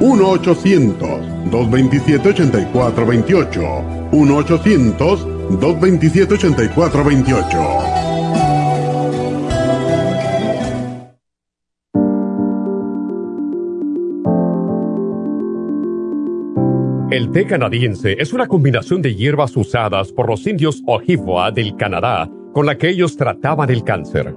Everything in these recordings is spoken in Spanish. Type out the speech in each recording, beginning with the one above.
1-800-227-8428. 1-800-227-8428. El té canadiense es una combinación de hierbas usadas por los indios Ojibwa del Canadá con la que ellos trataban el cáncer.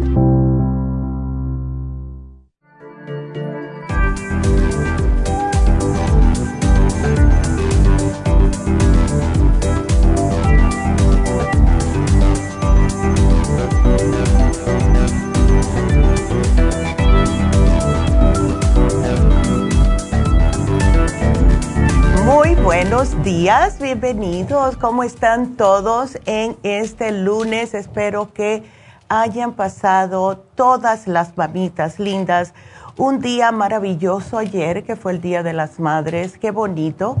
Días, bienvenidos. ¿Cómo están todos en este lunes? Espero que hayan pasado todas las mamitas lindas. Un día maravilloso ayer, que fue el Día de las Madres. Qué bonito.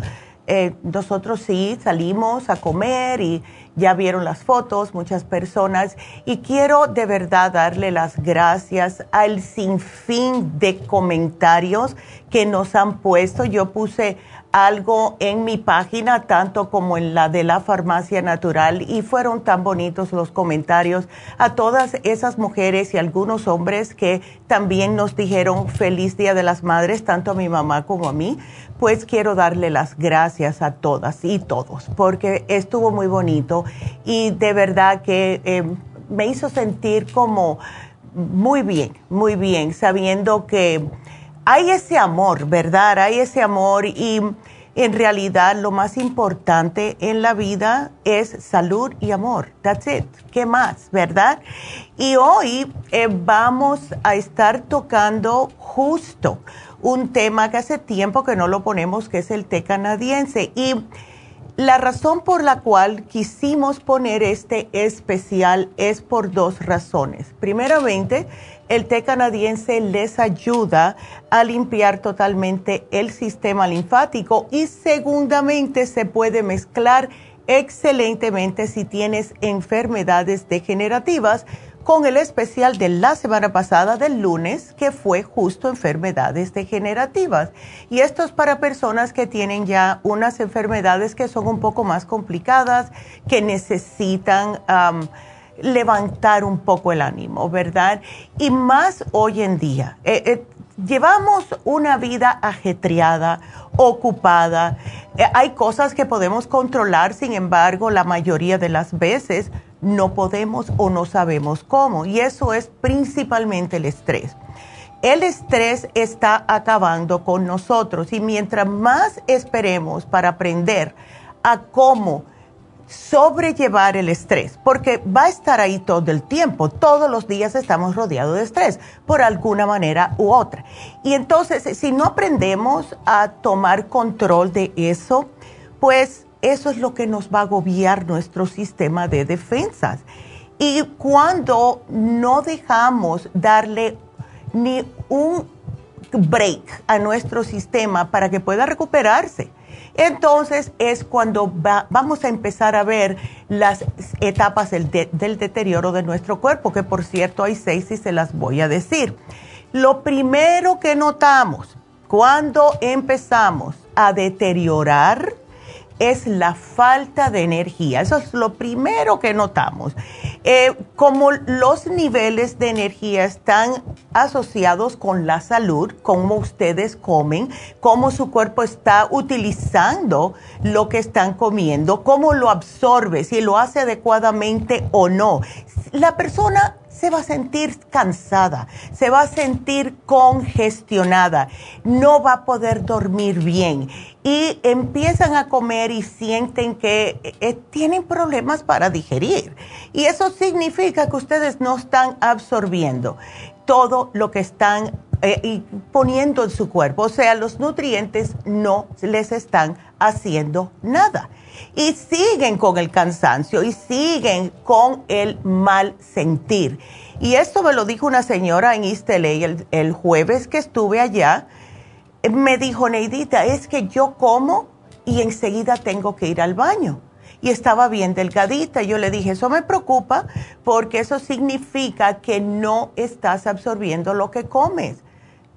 Eh, nosotros sí salimos a comer y, ya vieron las fotos, muchas personas, y quiero de verdad darle las gracias al sinfín de comentarios que nos han puesto. Yo puse algo en mi página, tanto como en la de la farmacia natural, y fueron tan bonitos los comentarios a todas esas mujeres y algunos hombres que también nos dijeron feliz Día de las Madres, tanto a mi mamá como a mí, pues quiero darle las gracias a todas y todos, porque estuvo muy bonito y de verdad que eh, me hizo sentir como muy bien, muy bien, sabiendo que hay ese amor, ¿verdad? Hay ese amor y en realidad lo más importante en la vida es salud y amor. That's it. ¿Qué más, verdad? Y hoy eh, vamos a estar tocando justo un tema que hace tiempo que no lo ponemos, que es el té canadiense. Y la razón por la cual quisimos poner este especial es por dos razones. Primeramente, el té canadiense les ayuda a limpiar totalmente el sistema linfático y segundamente se puede mezclar excelentemente si tienes enfermedades degenerativas con el especial de la semana pasada del lunes que fue justo enfermedades degenerativas. Y esto es para personas que tienen ya unas enfermedades que son un poco más complicadas, que necesitan levantar un poco el ánimo, ¿verdad? Y más hoy en día. Eh, eh, llevamos una vida ajetreada, ocupada. Eh, hay cosas que podemos controlar, sin embargo, la mayoría de las veces no podemos o no sabemos cómo. Y eso es principalmente el estrés. El estrés está acabando con nosotros y mientras más esperemos para aprender a cómo sobrellevar el estrés, porque va a estar ahí todo el tiempo, todos los días estamos rodeados de estrés, por alguna manera u otra. Y entonces, si no aprendemos a tomar control de eso, pues eso es lo que nos va a agobiar nuestro sistema de defensas. Y cuando no dejamos darle ni un break a nuestro sistema para que pueda recuperarse, entonces es cuando vamos a empezar a ver las etapas del, del deterioro de nuestro cuerpo, que por cierto hay seis y se las voy a decir. Lo primero que notamos cuando empezamos a deteriorar es la falta de energía. Eso es lo primero que notamos. Eh, como los niveles de energía están asociados con la salud, cómo ustedes comen, cómo su cuerpo está utilizando lo que están comiendo, cómo lo absorbe, si lo hace adecuadamente o no. La persona se va a sentir cansada, se va a sentir congestionada, no va a poder dormir bien y empiezan a comer y sienten que eh, tienen problemas para digerir. Y eso significa que ustedes no están absorbiendo todo lo que están eh, poniendo en su cuerpo, o sea, los nutrientes no les están haciendo nada y siguen con el cansancio y siguen con el mal sentir. Y esto me lo dijo una señora en East el, el jueves que estuve allá. Me dijo, Neidita, es que yo como y enseguida tengo que ir al baño. Y estaba bien delgadita. Yo le dije, eso me preocupa porque eso significa que no estás absorbiendo lo que comes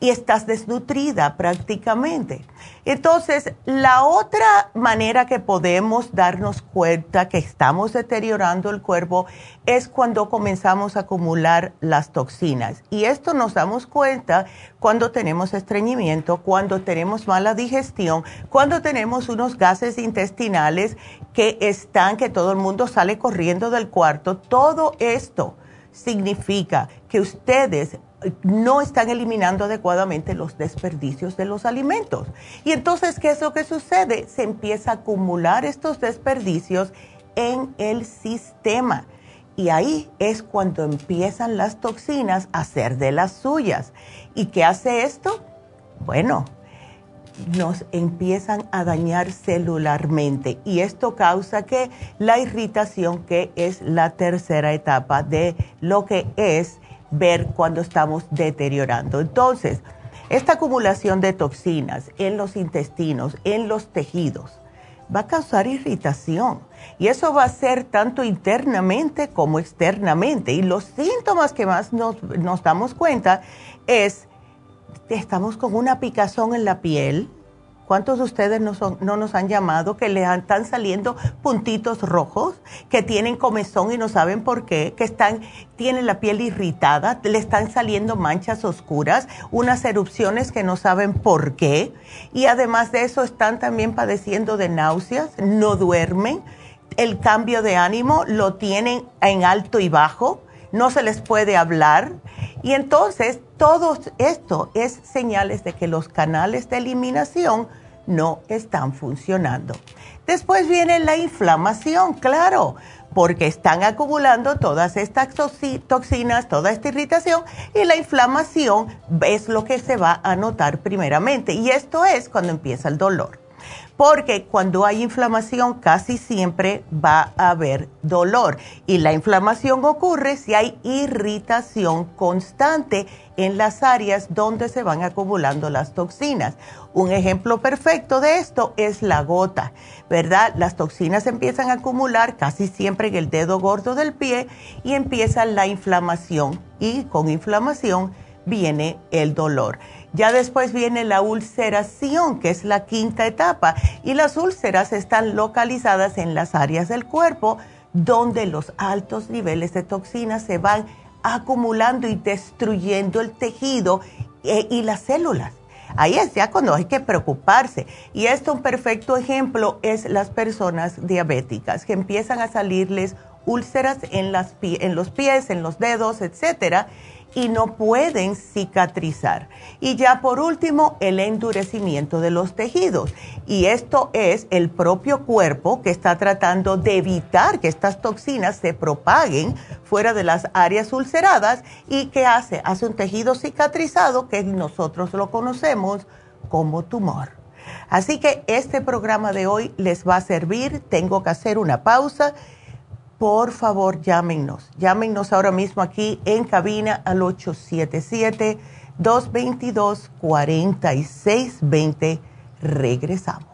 y estás desnutrida prácticamente. Entonces, la otra manera que podemos darnos cuenta que estamos deteriorando el cuerpo es cuando comenzamos a acumular las toxinas. Y esto nos damos cuenta cuando tenemos estreñimiento, cuando tenemos mala digestión, cuando tenemos unos gases intestinales que están, que todo el mundo sale corriendo del cuarto. Todo esto significa que ustedes no están eliminando adecuadamente los desperdicios de los alimentos. Y entonces, ¿qué es lo que sucede? Se empieza a acumular estos desperdicios en el sistema. Y ahí es cuando empiezan las toxinas a ser de las suyas. ¿Y qué hace esto? Bueno, nos empiezan a dañar celularmente y esto causa que la irritación, que es la tercera etapa de lo que es ver cuando estamos deteriorando. Entonces, esta acumulación de toxinas en los intestinos, en los tejidos, va a causar irritación. Y eso va a ser tanto internamente como externamente. Y los síntomas que más nos, nos damos cuenta es, estamos con una picazón en la piel, ¿Cuántos de ustedes no, no nos han llamado que le están saliendo puntitos rojos, que tienen comezón y no saben por qué, que están, tienen la piel irritada, le están saliendo manchas oscuras, unas erupciones que no saben por qué? Y además de eso están también padeciendo de náuseas, no duermen, el cambio de ánimo lo tienen en alto y bajo, no se les puede hablar. Y entonces todo esto es señales de que los canales de eliminación no están funcionando. Después viene la inflamación, claro, porque están acumulando todas estas toxinas, toda esta irritación y la inflamación es lo que se va a notar primeramente. Y esto es cuando empieza el dolor porque cuando hay inflamación casi siempre va a haber dolor y la inflamación ocurre si hay irritación constante en las áreas donde se van acumulando las toxinas. Un ejemplo perfecto de esto es la gota, ¿verdad? Las toxinas empiezan a acumular casi siempre en el dedo gordo del pie y empieza la inflamación y con inflamación viene el dolor. Ya después viene la ulceración, que es la quinta etapa, y las úlceras están localizadas en las áreas del cuerpo donde los altos niveles de toxinas se van acumulando y destruyendo el tejido eh, y las células. Ahí es ya cuando hay que preocuparse. Y esto un perfecto ejemplo es las personas diabéticas que empiezan a salirles úlceras en, en los pies, en los dedos, etcétera y no pueden cicatrizar. Y ya por último, el endurecimiento de los tejidos. Y esto es el propio cuerpo que está tratando de evitar que estas toxinas se propaguen fuera de las áreas ulceradas y que hace, hace un tejido cicatrizado que nosotros lo conocemos como tumor. Así que este programa de hoy les va a servir. Tengo que hacer una pausa por favor llámenos. Llámenos ahora mismo aquí en cabina al 877-222-4620. Regresamos.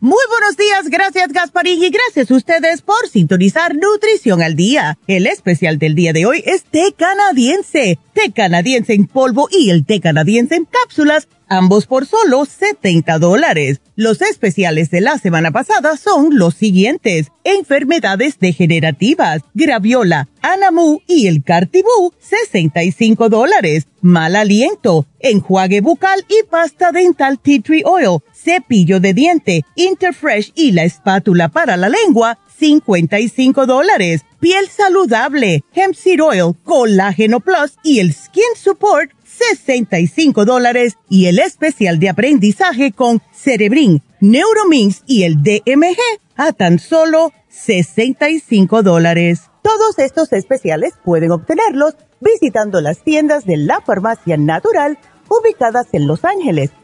Muy buenos días, gracias Gasparín y gracias a ustedes por sintonizar Nutrición al Día. El especial del día de hoy es té canadiense, té canadiense en polvo y el té canadiense en cápsulas ambos por solo 70 dólares. Los especiales de la semana pasada son los siguientes. Enfermedades degenerativas, graviola, anamu y el cartibú, 65 dólares. Mal aliento, enjuague bucal y pasta dental tea tree oil, cepillo de diente, interfresh y la espátula para la lengua, 55 dólares. Piel saludable, hemp seed oil, colágeno plus y el skin support, 65 dólares. Y el especial de aprendizaje con Cerebrin, Neuromins y el DMG a tan solo 65 dólares. Todos estos especiales pueden obtenerlos visitando las tiendas de la farmacia natural ubicadas en Los Ángeles,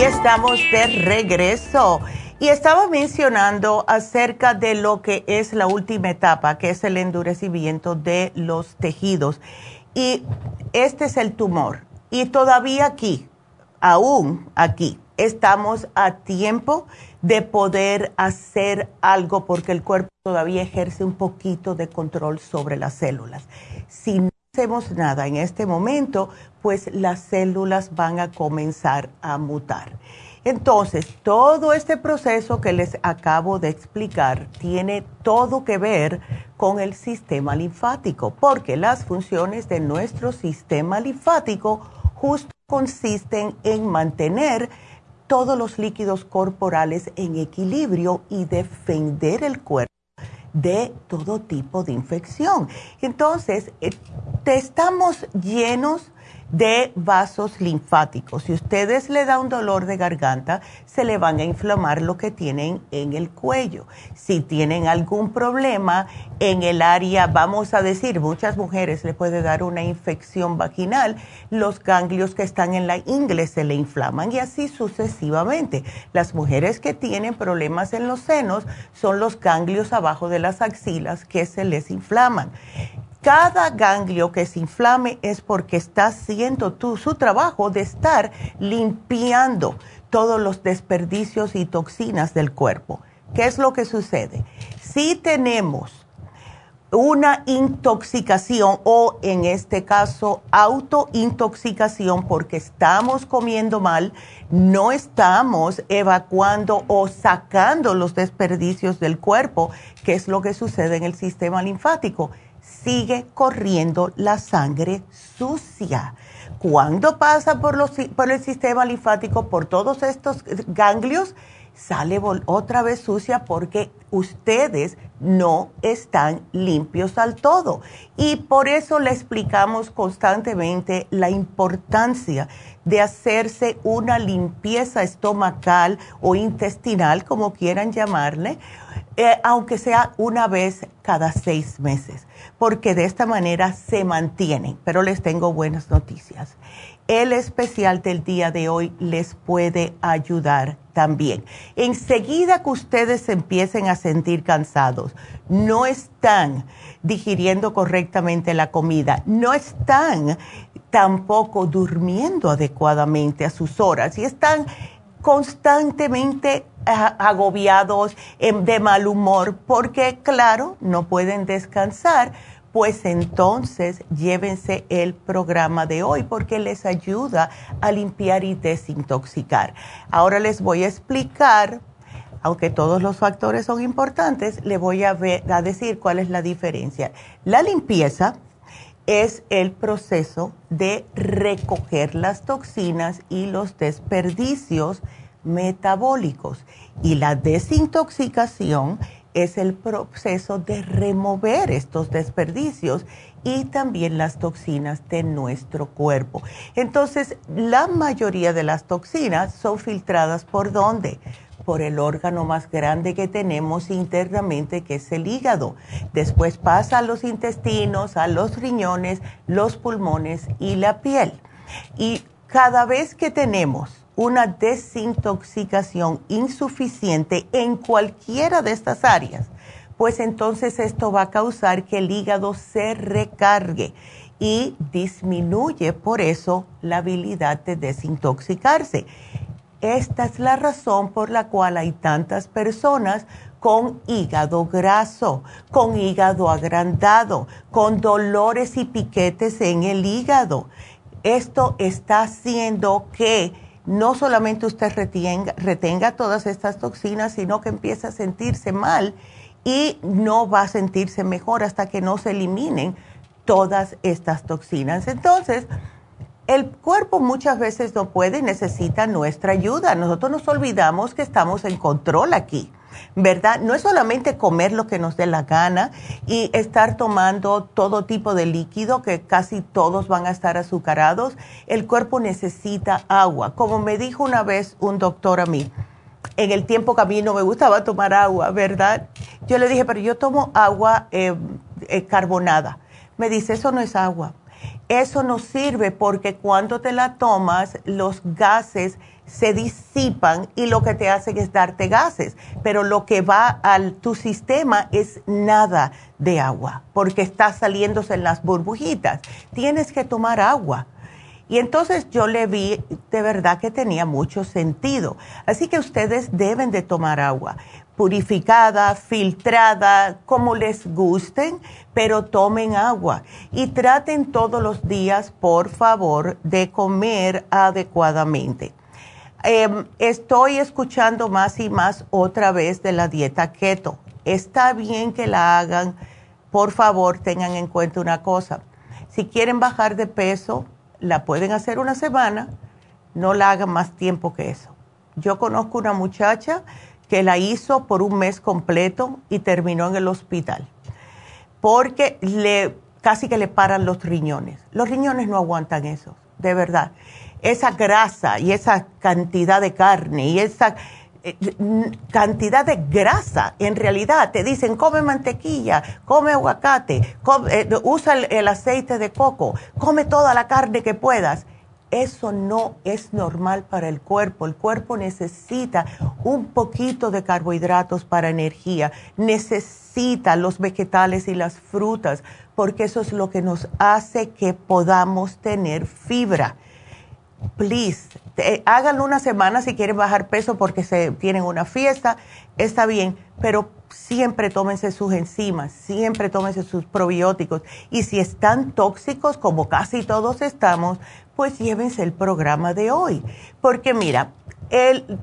Estamos de regreso. Y estaba mencionando acerca de lo que es la última etapa, que es el endurecimiento de los tejidos. Y este es el tumor. Y todavía aquí, aún aquí, estamos a tiempo de poder hacer algo porque el cuerpo todavía ejerce un poquito de control sobre las células. Si no hacemos nada en este momento, pues las células van a comenzar a mutar. Entonces, todo este proceso que les acabo de explicar tiene todo que ver con el sistema linfático, porque las funciones de nuestro sistema linfático justo consisten en mantener todos los líquidos corporales en equilibrio y defender el cuerpo de todo tipo de infección. Entonces, eh, estamos llenos de vasos linfáticos. Si ustedes le da un dolor de garganta, se le van a inflamar lo que tienen en el cuello. Si tienen algún problema en el área, vamos a decir, muchas mujeres le puede dar una infección vaginal, los ganglios que están en la ingle se le inflaman y así sucesivamente. Las mujeres que tienen problemas en los senos son los ganglios abajo de las axilas que se les inflaman cada ganglio que se inflame es porque está haciendo tú su trabajo de estar limpiando todos los desperdicios y toxinas del cuerpo. ¿Qué es lo que sucede? Si tenemos una intoxicación o en este caso autointoxicación porque estamos comiendo mal, no estamos evacuando o sacando los desperdicios del cuerpo, que es lo que sucede en el sistema linfático sigue corriendo la sangre sucia. Cuando pasa por, los, por el sistema linfático, por todos estos ganglios, sale otra vez sucia porque ustedes no están limpios al todo. Y por eso le explicamos constantemente la importancia de hacerse una limpieza estomacal o intestinal, como quieran llamarle, eh, aunque sea una vez cada seis meses, porque de esta manera se mantienen. Pero les tengo buenas noticias. El especial del día de hoy les puede ayudar también. Enseguida que ustedes empiecen a sentir cansados, no están digiriendo correctamente la comida, no están tampoco durmiendo adecuadamente a sus horas y están constantemente agobiados, de mal humor, porque claro, no pueden descansar, pues entonces llévense el programa de hoy porque les ayuda a limpiar y desintoxicar. Ahora les voy a explicar, aunque todos los factores son importantes, les voy a, a decir cuál es la diferencia. La limpieza es el proceso de recoger las toxinas y los desperdicios metabólicos. Y la desintoxicación es el proceso de remover estos desperdicios y también las toxinas de nuestro cuerpo. Entonces, la mayoría de las toxinas son filtradas por dónde? Por el órgano más grande que tenemos internamente, que es el hígado. Después pasa a los intestinos, a los riñones, los pulmones y la piel. Y cada vez que tenemos una desintoxicación insuficiente en cualquiera de estas áreas, pues entonces esto va a causar que el hígado se recargue y disminuye por eso la habilidad de desintoxicarse. Esta es la razón por la cual hay tantas personas con hígado graso, con hígado agrandado, con dolores y piquetes en el hígado. Esto está haciendo que no solamente usted retenga, retenga todas estas toxinas, sino que empiece a sentirse mal y no va a sentirse mejor hasta que no se eliminen todas estas toxinas. Entonces, el cuerpo muchas veces no puede y necesita nuestra ayuda. Nosotros nos olvidamos que estamos en control aquí. ¿Verdad? No es solamente comer lo que nos dé la gana y estar tomando todo tipo de líquido, que casi todos van a estar azucarados. El cuerpo necesita agua. Como me dijo una vez un doctor a mí, en el tiempo que a mí no me gustaba tomar agua, ¿verdad? Yo le dije, pero yo tomo agua eh, eh, carbonada. Me dice, eso no es agua. Eso no sirve porque cuando te la tomas, los gases se disipan y lo que te hacen es darte gases, pero lo que va a tu sistema es nada de agua, porque está saliéndose en las burbujitas. Tienes que tomar agua. Y entonces yo le vi de verdad que tenía mucho sentido. Así que ustedes deben de tomar agua purificada, filtrada, como les gusten, pero tomen agua y traten todos los días, por favor, de comer adecuadamente. Em, estoy escuchando más y más otra vez de la dieta keto. Está bien que la hagan. Por favor, tengan en cuenta una cosa. Si quieren bajar de peso, la pueden hacer una semana. No la hagan más tiempo que eso. Yo conozco una muchacha que la hizo por un mes completo y terminó en el hospital. Porque le, casi que le paran los riñones. Los riñones no aguantan eso, de verdad esa grasa y esa cantidad de carne y esa eh, cantidad de grasa, en realidad te dicen come mantequilla, come aguacate, eh, usa el, aceite de coco, come toda la carne que puedas. Eso no es normal para el cuerpo. El cuerpo necesita un poquito de carbohidratos para energía, necesita los vegetales y las frutas, porque eso es lo que nos hace que podamos tener fibra please, háganlo una semana si quieren bajar peso porque se tienen una fiesta, está bien, pero siempre tómense sus enzimas, siempre tómense sus probióticos. Y si están tóxicos, como casi todos estamos, pues llévense el programa de hoy, porque mira, el,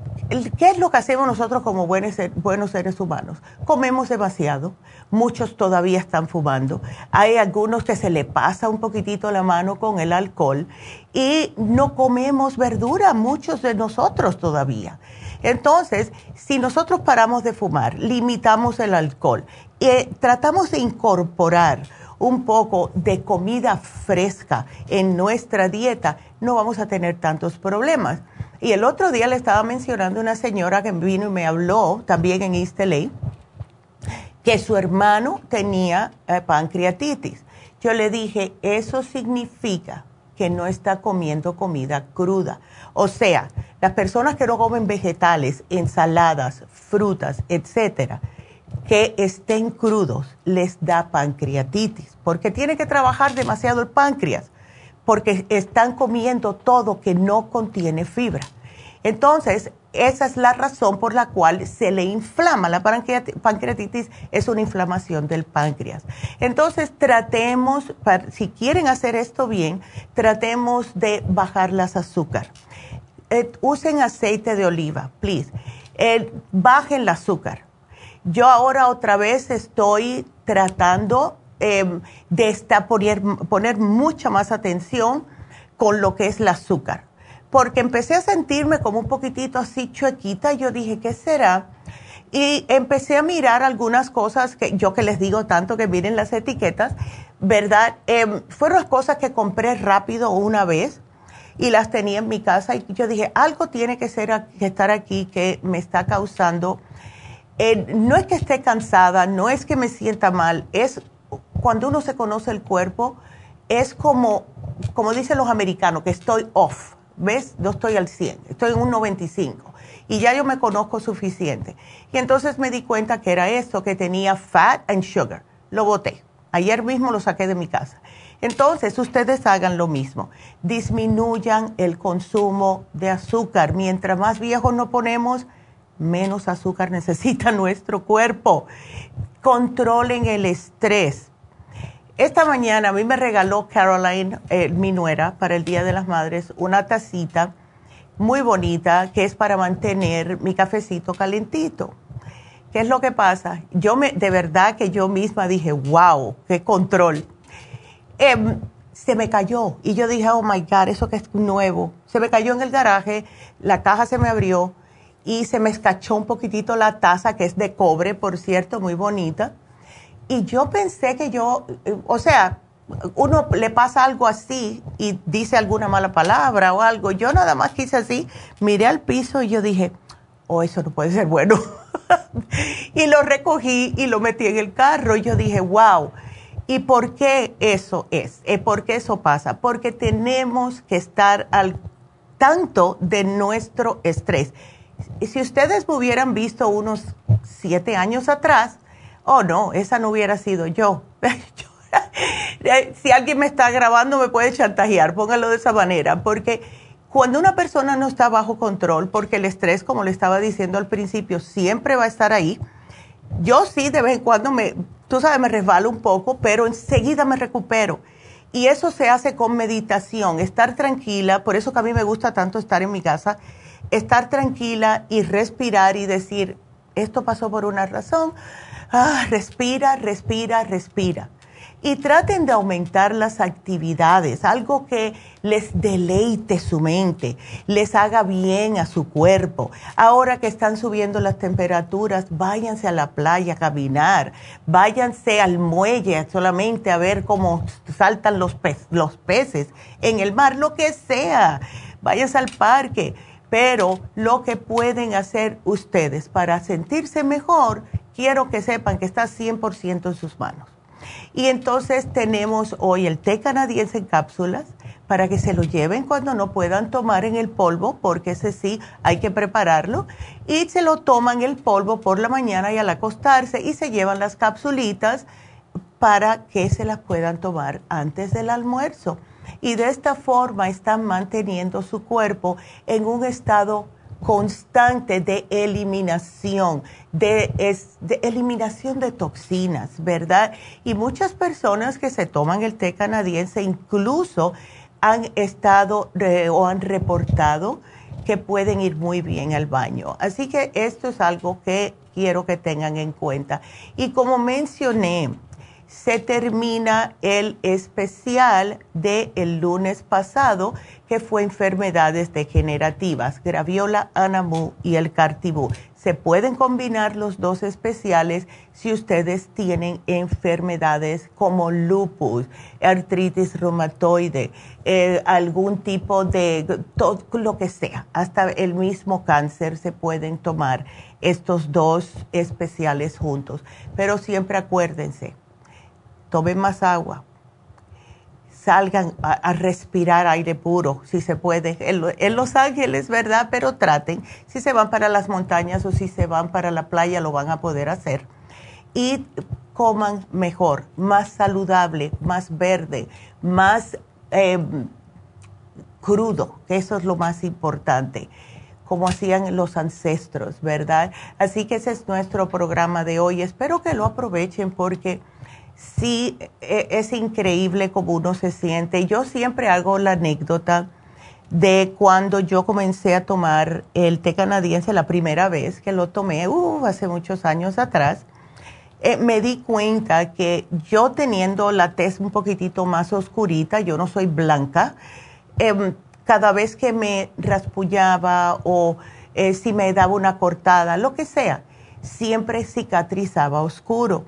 ¿qué es lo que hacemos nosotros como buenos, buenos seres humanos? Comemos demasiado, muchos todavía están fumando, hay algunos que se le pasa un poquitito la mano con el alcohol y no comemos verdura, muchos de nosotros todavía. Entonces, si nosotros paramos de fumar, limitamos el alcohol y eh, tratamos de incorporar un poco de comida fresca en nuestra dieta, no vamos a tener tantos problemas. Y el otro día le estaba mencionando una señora que vino y me habló también en East LA, que su hermano tenía eh, pancreatitis. Yo le dije, eso significa que no está comiendo comida cruda. O sea, las personas que no comen vegetales, ensaladas, frutas, etcétera, que estén crudos, les da pancreatitis, porque tiene que trabajar demasiado el páncreas porque están comiendo todo que no contiene fibra. Entonces, esa es la razón por la cual se le inflama. La pancreatitis es una inflamación del páncreas. Entonces, tratemos, si quieren hacer esto bien, tratemos de bajar las azúcar. Eh, usen aceite de oliva, please. Bajen el azúcar. Yo ahora otra vez estoy tratando Em, de esta, poner, poner mucha más atención con lo que es el azúcar. Porque empecé a sentirme como un poquitito así chuequita yo dije, ¿qué será? Y empecé a mirar algunas cosas que yo que les digo tanto que miren las etiquetas, ¿verdad? Eh, fueron cosas que compré rápido una vez y las tenía en mi casa y yo dije, algo tiene que, ser, que estar aquí que me está causando, eh, no es que esté cansada, no es que me sienta mal, es cuando uno se conoce el cuerpo, es como, como dicen los americanos, que estoy off. ¿Ves? No estoy al 100, estoy en un 95 y ya yo me conozco suficiente. Y entonces me di cuenta que era esto, que tenía fat and sugar. Lo boté. Ayer mismo lo saqué de mi casa. Entonces, ustedes hagan lo mismo. Disminuyan el consumo de azúcar. Mientras más viejos nos ponemos, menos azúcar necesita nuestro cuerpo. Controlen el estrés. Esta mañana a mí me regaló Caroline, eh, mi nuera, para el Día de las Madres, una tacita muy bonita que es para mantener mi cafecito calentito. ¿Qué es lo que pasa? Yo me, de verdad que yo misma dije, wow, qué control. Em, se me cayó y yo dije, oh my God, eso que es nuevo. Se me cayó en el garaje, la caja se me abrió y se me escachó un poquitito la taza, que es de cobre, por cierto, muy bonita. Y yo pensé que yo, o sea, uno le pasa algo así y dice alguna mala palabra o algo. Yo nada más quise así, miré al piso y yo dije, oh, eso no puede ser bueno. y lo recogí y lo metí en el carro y yo dije, wow. ¿Y por qué eso es? Eh, ¿Por qué eso pasa? Porque tenemos que estar al tanto de nuestro estrés. Si ustedes me hubieran visto unos siete años atrás, oh no, esa no hubiera sido yo. si alguien me está grabando me puede chantajear, póngalo de esa manera, porque cuando una persona no está bajo control, porque el estrés, como le estaba diciendo al principio, siempre va a estar ahí, yo sí de vez en cuando me, tú sabes, me resbalo un poco, pero enseguida me recupero. Y eso se hace con meditación, estar tranquila, por eso que a mí me gusta tanto estar en mi casa, estar tranquila y respirar y decir, esto pasó por una razón, ah, respira, respira, respira y traten de aumentar las actividades, algo que les deleite su mente, les haga bien a su cuerpo. Ahora que están subiendo las temperaturas, váyanse a la playa a caminar, váyanse al muelle solamente a ver cómo saltan los, los peces en el mar, lo que sea, váyanse al parque. Pero lo que pueden hacer ustedes para sentirse mejor, quiero que sepan que está 100% en sus manos. Y entonces tenemos hoy el té canadiense en cápsulas para que se lo lleven cuando no puedan tomar en el polvo, porque ese sí hay que prepararlo. Y se lo toman el polvo por la mañana y al acostarse y se llevan las capsulitas para que se las puedan tomar antes del almuerzo. Y de esta forma están manteniendo su cuerpo en un estado constante de eliminación, de, eliminación de toxinas, ¿verdad? Y muchas personas que se toman el té canadiense incluso han estado o han reportado que pueden ir muy bien al baño. Así que esto es algo que quiero que tengan en cuenta. Y como mencioné, se termina el especial del el lunes pasado, que fue enfermedades degenerativas, graviola, anamu y el cartibú. Se pueden combinar los dos especiales si ustedes tienen enfermedades como lupus, artritis reumatoide, eh, algún tipo de, todo, lo que sea, hasta el mismo cáncer se pueden tomar estos dos especiales juntos. Pero siempre acuérdense, tomen más agua, salgan a, respirar aire puro, si se puede, en, Los Ángeles, ¿verdad? Pero traten, si se van para las montañas o si se van para la playa, lo van a poder hacer. Y coman mejor, más saludable, más verde, más em, crudo, que eso es lo más importante como hacían los ancestros, ¿verdad? Así que ese es nuestro programa de hoy. Espero que lo aprovechen porque sí e, es increíble cómo uno se siente. Yo siempre hago la anécdota de cuando yo comencé a tomar el té canadiense la primera vez que lo tomé, uh, hace muchos años atrás. Eh, me di cuenta que yo teniendo la tez un poquitito más oscurita, yo no soy blanca, em, cada vez que me raspullaba o eh, si me daba una cortada, lo que sea, siempre cicatrizaba oscuro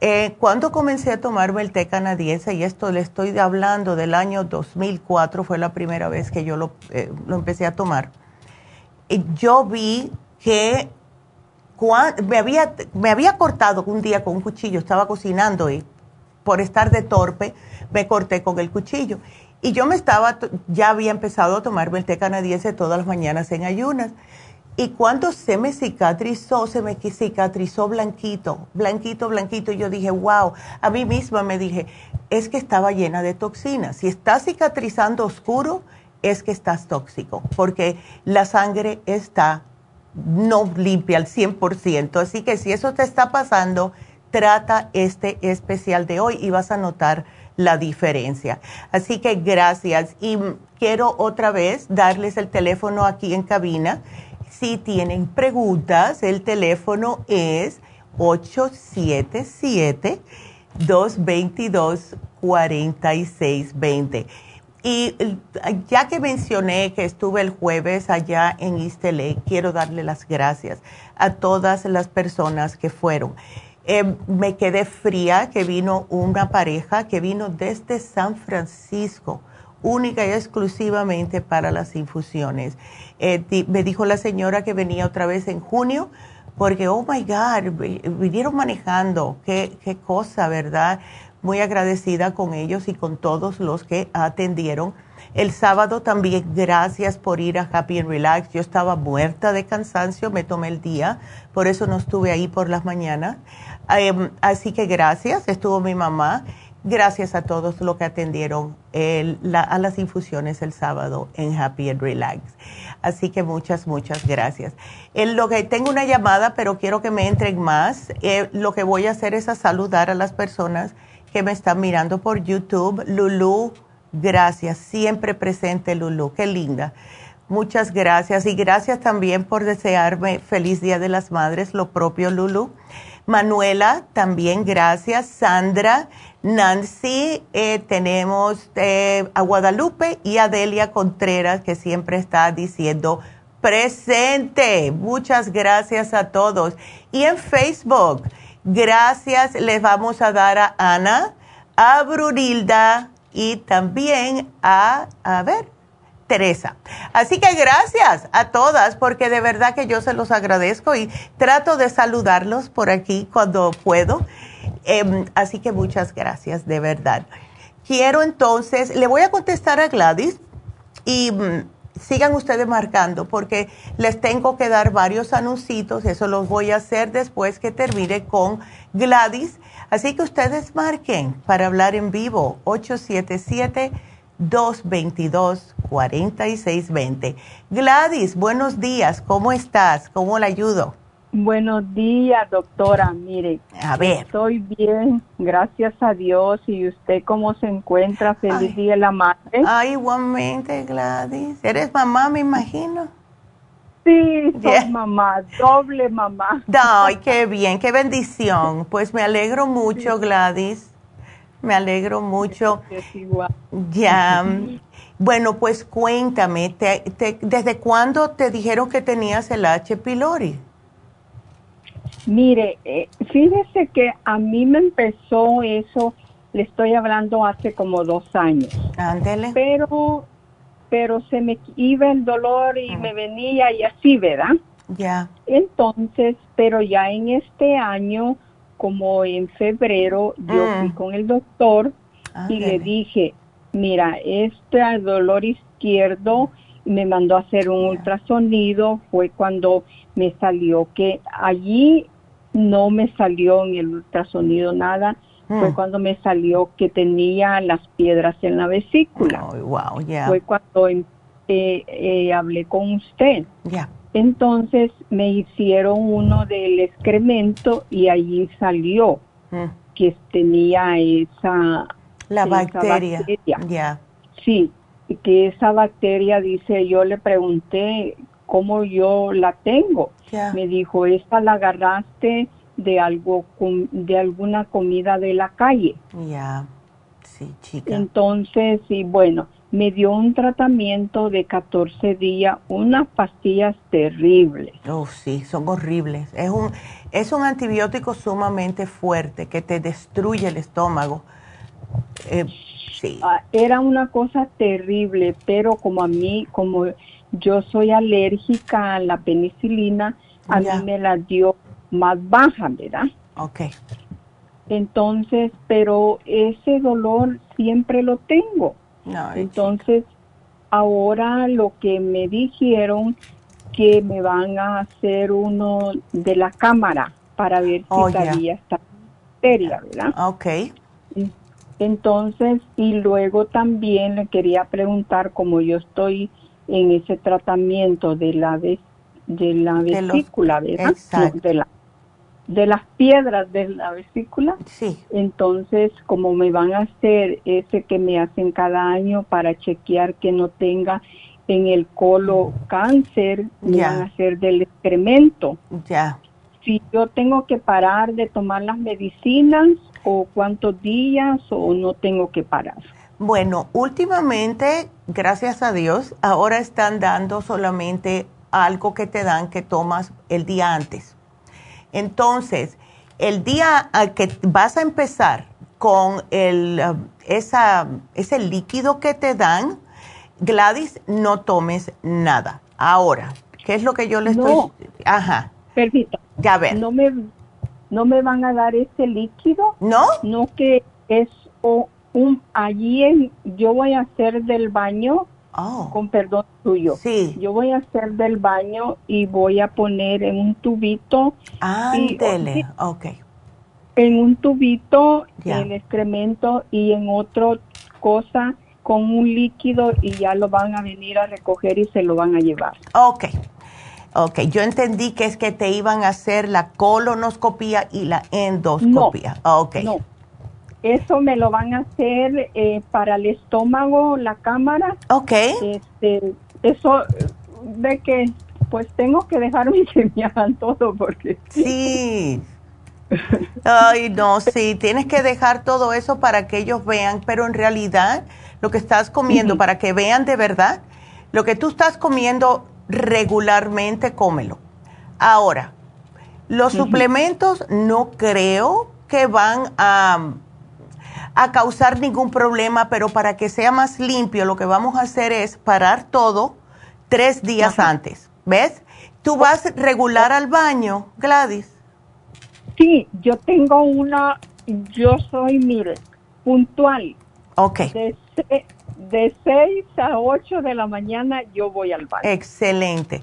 eh, cuando comencé a tomarme el té canadiense, y esto le estoy hablando del año 2004, fue la primera vez que yo lo, eh, empecé a tomar, yo vi que me había, me había cortado un día con un cuchillo, estaba cocinando y por estar de torpe me corté con el cuchillo. Y yo me estaba, ya había empezado a tomarme el té canadiense todas las mañanas en ayunas Y cuando se me cicatrizó, se me cicatrizó blanquito, blanquito, blanquito. Y yo dije, wow, a mí misma me dije, es que estaba llena de toxinas. Si está cicatrizando oscuro, es que estás tóxico, porque la sangre está no limpia al 100%. Así que si eso te está pasando, trata este especial de hoy y vas a notar la diferencia. Así que gracias. Y quiero otra vez darles el teléfono aquí en cabina si tienen preguntas, el teléfono es 877-222-4620. Y ya que mencioné que estuve el jueves allá en East quiero darle las gracias a todas las personas que fueron. Eh, me quedé fría que vino una pareja que vino desde San Francisco única y exclusivamente para las infusiones. Eh, me dijo la señora que venía otra vez en junio, porque, oh my God, vinieron manejando, qué, cosa, ¿verdad? Muy agradecida con ellos y con todos los que atendieron. El sábado también, gracias por ir a Happy and Relax. Yo estaba muerta de cansancio, me tomé el día, por eso no estuve ahí por las mañanas. Em, así que gracias, estuvo mi mamá Gracias a todos los que atendieron a las infusiones el sábado en Happy and Relax. Así que muchas, muchas gracias. En lo que tengo una llamada, pero quiero que me entren más. Eh, lo que voy a hacer es saludar a las personas que me están mirando por YouTube. Lulu, gracias. Siempre presente, Lulu. Qué linda. Muchas gracias. Y gracias también por desearme feliz Día de las Madres, lo propio, Lulu. Manuela, también gracias. Sandra, Nancy, eh, tenemos eh, a Guadalupe y a Delia Contreras, que siempre está diciendo presente. Muchas gracias a todos. Y en Facebook, gracias les vamos a dar a Ana, a Brunilda y también a, a ver, Teresa. Así que gracias a todas porque de verdad que yo se los agradezco y trato de saludarlos por aquí cuando puedo. Em, así que muchas gracias, de verdad. Quiero entonces, le voy a contestar a Gladys y mm, sigan ustedes marcando porque les tengo que dar varios anuncios, eso los voy a hacer después que termine con Gladys. Así que ustedes marquen para hablar en vivo 877 222-4620. Gladys, buenos días, ¿cómo estás? ¿Cómo le ayudo? Buenos días, doctora. Mire, a ver. Estoy bien, gracias a Dios. ¿Y usted cómo se encuentra? Feliz Día de la Madre. Ay, igualmente, Gladys. ¿Eres mamá, me imagino? Sí, soy mamá, doble mamá. Ay, qué bien, qué bendición. Pues me alegro mucho, Gladys. Me alegro mucho. Ya. Bueno, pues cuéntame, ¿desde cuándo te dijeron que tenías el H. pylori? Mire, eh, fíjese que a mí me empezó eso, le estoy hablando hace como dos años. Ándele. Pero, pero se me iba el dolor y me venía y así, ¿verdad? Ya. Entonces, pero ya en este año como en febrero yo fui mm. con el doctor y le dije, mira, este dolor izquierdo me mandó a hacer un ultrasonido, fue cuando me salió que allí no me salió en el ultrasonido nada, fue mm. cuando me salió que tenía las piedras en la vesícula. wow, Fue cuando eh, eh, hablé con usted. Ya. Entonces me hicieron uno del excremento y allí salió mm. que tenía esa... La bacteria. Ya. Sí, que esa bacteria, dice, yo le pregunté cómo yo la tengo. Me dijo, esta la agarraste de algo, de alguna comida de la calle. Ya, sí, chica. Entonces, y bueno, me dio un tratamiento de 14 días, unas pastillas terribles. Oh, sí, son horribles. Es un, es un antibiótico sumamente fuerte que te destruye el estómago. Eh, sí. Ah, era una cosa terrible, pero como a mí, como yo soy alérgica a la penicilina, a mí me la dio más baja, ¿verdad? Ok. Entonces, pero ese dolor siempre lo tengo. Entonces, ahora lo que me dijeron que me van a hacer uno de la cámara para ver si Oh, todavía está bacteria, ¿verdad? Ok. Entonces, y luego también le quería preguntar, como yo estoy en ese tratamiento de la de la De los- vesícula, ¿verdad? Exacto. No, de la de las piedras de la vesícula. Sí. Entonces, como me van a hacer ese que me hacen cada año para chequear que no tenga en el colo cáncer, me van a hacer del excremento. Ya. Si yo tengo que parar de tomar las medicinas o cuántos días o no tengo que parar. Bueno, últimamente, gracias a Dios, ahora están dando solamente algo que te dan que tomas el día antes. Entonces, el día al que vas a empezar con el, uh, esa, ese líquido que te dan, Gladys, no tomes nada. Ahora, ¿qué es lo que yo le estoy... No. Ajá, Permita, ya ver. no me no me van a dar ese líquido, ¿No? no que es o- un allí en, yo voy a hacer del baño Oh, con perdón tuyo. sí. Yo voy a hacer del baño y voy a poner en un tubito, Ándele, ok. en un tubito el excremento y en otro cosa con un líquido y ya lo van a venir a recoger y se lo van a llevar. Ok, ok. Yo entendí que es que te iban a hacer la colonoscopía y la endoscopía. ok. No, eso me lo van a hacer eh, para el estómago, la cámara. Ok, Este, eso de que pues tengo que dejarme que me hagan todo porque sí. Ay, no, sí, tienes que dejar todo eso para que ellos vean, pero en realidad lo que estás comiendo, para que vean de verdad, lo que tú estás comiendo regularmente, cómelo. Ahora, los suplementos no creo que van a, a causar ningún problema, pero para que sea más limpio, lo que vamos a hacer es parar todo tres días Ajá. antes. ¿Ves? Tú vas regular al baño, Gladys. sí, yo tengo una, yo soy, mire, puntual. Ok, De, de 6 a 8 de la mañana yo voy al baño. excelente.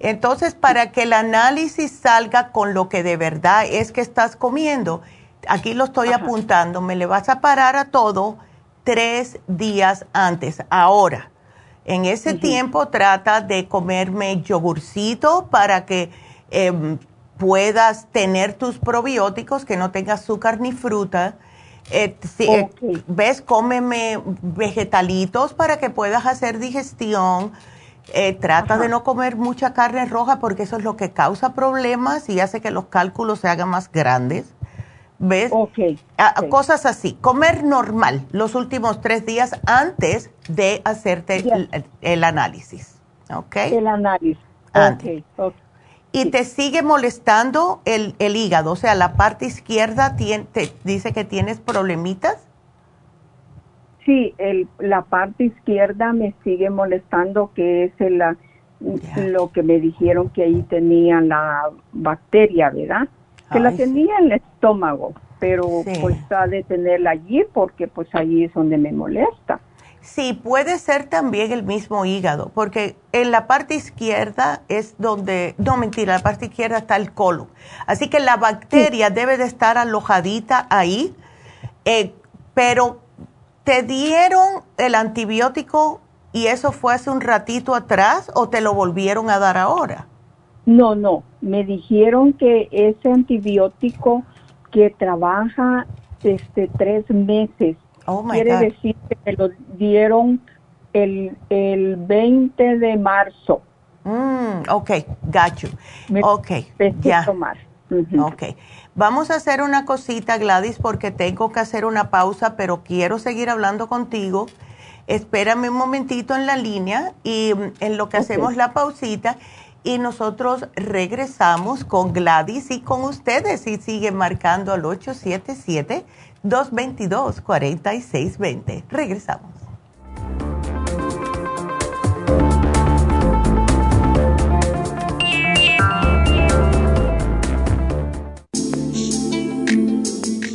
Entonces, para que el análisis salga con lo que de verdad es que estás comiendo, aquí lo estoy Ajá. apuntando, me le vas a parar a todo tres días antes. Ahora, en ese tiempo trata de comerme yogurcito para que em, puedas tener tus probióticos, que no tenga azúcar ni fruta. Eh, si- eh. ¿Ves? Cómeme vegetalitos para que puedas hacer digestión. Eh, trata Ajá. de no comer mucha carne roja porque eso es lo que causa problemas y hace que los cálculos se hagan más grandes. ¿Ves? Ok. Ah, ok. Cosas así. Comer normal los últimos tres días antes de hacerte el, el análisis. ¿Ok? El análisis. Antes. Ok, ok. y te sigue molestando el, el hígado, o sea, la parte izquierda tien- te dice que tienes problemitas. Sí, el, la parte izquierda me sigue molestando, que es el, la- lo que me dijeron que ahí tenía la bacteria, ¿verdad? Que la sí. tenía en el estómago, pero Sí. pues ha de tenerla allí porque pues allí es donde me molesta. Sí, puede ser también el mismo hígado, porque en la parte izquierda es donde, no mentira, la parte izquierda está el colon. Así que la bacteria debe de estar alojadita ahí, eh, pero ¿te dieron el antibiótico y eso fue hace un ratito atrás o te lo volvieron a dar ahora? No, no, me dijeron que ese antibiótico que trabaja este tres meses, Oh my quiere God. decir que me lo dieron el, el 20 de marzo. Mm, ok, got you. Me Ok, ya. Ok. Vamos a hacer una cosita, Gladys, porque tengo que hacer una pausa, pero quiero seguir hablando contigo. Espérame un momentito en la línea y mm, en lo que hacemos la pausita y nosotros regresamos con Gladys y con ustedes y sigue marcando al 877-222-4620. Regresamos.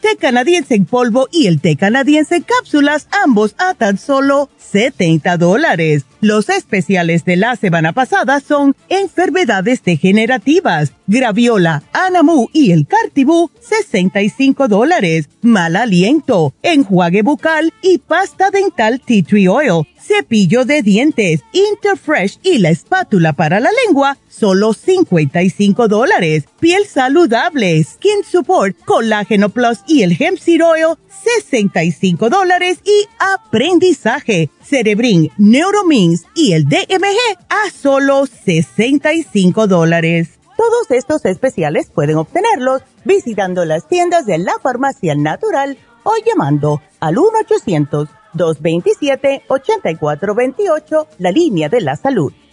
té canadiense en polvo y el té canadiense en cápsulas, ambos a tan solo 70 dólares. Los especiales de la semana pasada son enfermedades degenerativas, graviola, anamu y el cartibú, 65 dólares, mal aliento, enjuague bucal y pasta dental tea tree oil, cepillo de dientes, Interfresh y la espátula para la lengua, solo 55 dólares. Piel saludable, Skin Support, Colágeno Plus y el Hemp Seed Oil, 65 dólares. Y aprendizaje, Cerebrin, Neuromins y el DMG a solo 65 dólares. Todos estos especiales pueden obtenerlos visitando las tiendas de la farmacia natural o llamando al 1 800 227-8428, la línea de la salud.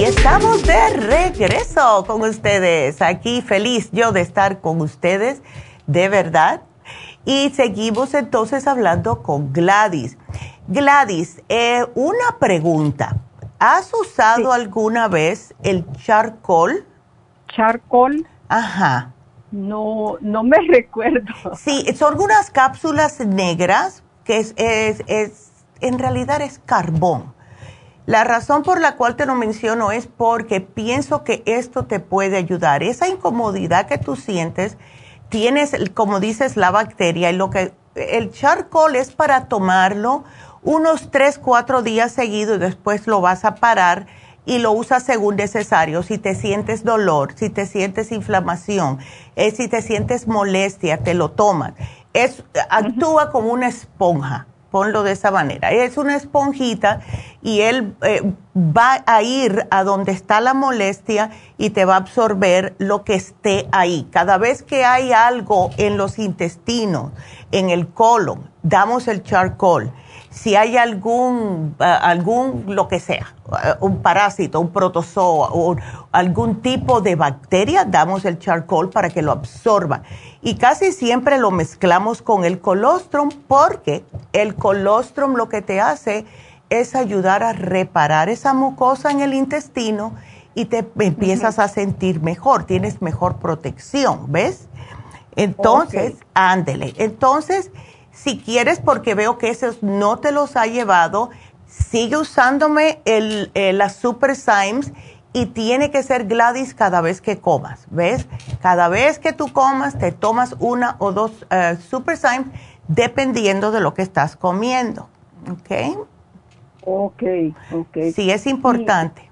Y estamos de regreso con ustedes. Aquí feliz yo de estar con ustedes, de verdad. Y seguimos entonces hablando con Gladys. Gladys, eh, una pregunta. ¿Has usado alguna vez el charcoal? Charcoal. Ajá. No, no me recuerdo. Sí, son unas cápsulas negras que es, es, es en realidad es carbón la razón por la cual te lo menciono es porque pienso que esto te puede ayudar. Esa incomodidad que tú sientes, tienes, como dices, la bacteria y lo que el charcoal es para tomarlo unos 3, 4 días seguidos y después lo vas a parar y lo usas según necesario. Si te sientes dolor, si te sientes inflamación, eh, si te sientes molestia, te lo tomas. Es, actúa como una esponja ponlo de esa manera. Es una esponjita y él eh, va a ir a donde está la molestia y te va a absorber lo que esté ahí. Cada vez que hay algo en los intestinos, en el colon, damos el charcoal. Si hay algún, eh, algún lo que sea, eh, un parásito, un protozoa o algún tipo de bacteria, damos el charcoal para que lo absorba y casi siempre lo mezclamos con el colostrum porque el colostrum lo que te hace es ayudar a reparar esa mucosa en el intestino y te empiezas a sentir mejor, tienes mejor protección, ¿ves? Entonces, ándele. Entonces, si quieres, porque veo que esos no te los ha llevado, sigue usándome el, eh, las Super Symes y tiene que ser Gladys cada vez que comas, ¿ves? Cada vez que tú comas te tomas una o dos uh, Super dependiendo de lo que estás comiendo, ¿ok? Ok, ok. Sí, es importante.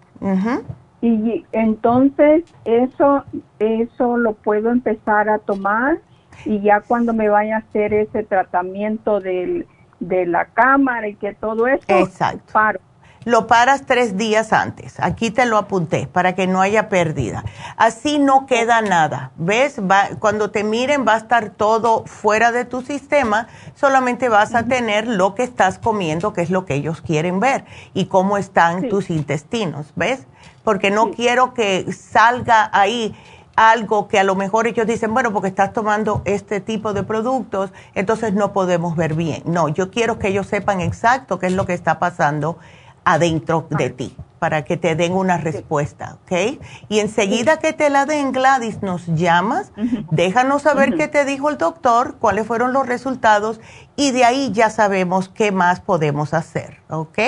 Y, entonces eso, eso lo puedo empezar a tomar y ya cuando me vaya a hacer ese tratamiento del, de la cámara y que todo eso, Exacto. paro lo paras tres días antes. Aquí te lo apunté para que no haya pérdida. Así no queda nada. ¿Ves? cuando te miren va a estar todo fuera de tu sistema. Solamente vas a tener lo que estás comiendo, que es lo que ellos quieren ver, y cómo están tus intestinos. ¿Ves? Porque no quiero que salga ahí algo que a lo mejor ellos dicen, bueno, porque estás tomando este tipo de productos, entonces no podemos ver bien. No, yo quiero que ellos sepan exacto qué es lo que está pasando adentro de ti para que te den una respuesta, ¿ok? Y enseguida que te la den, Gladys, nos llamas, déjanos saber qué te dijo el doctor, cuáles fueron los resultados y de ahí ya sabemos qué más podemos hacer, ¿ok?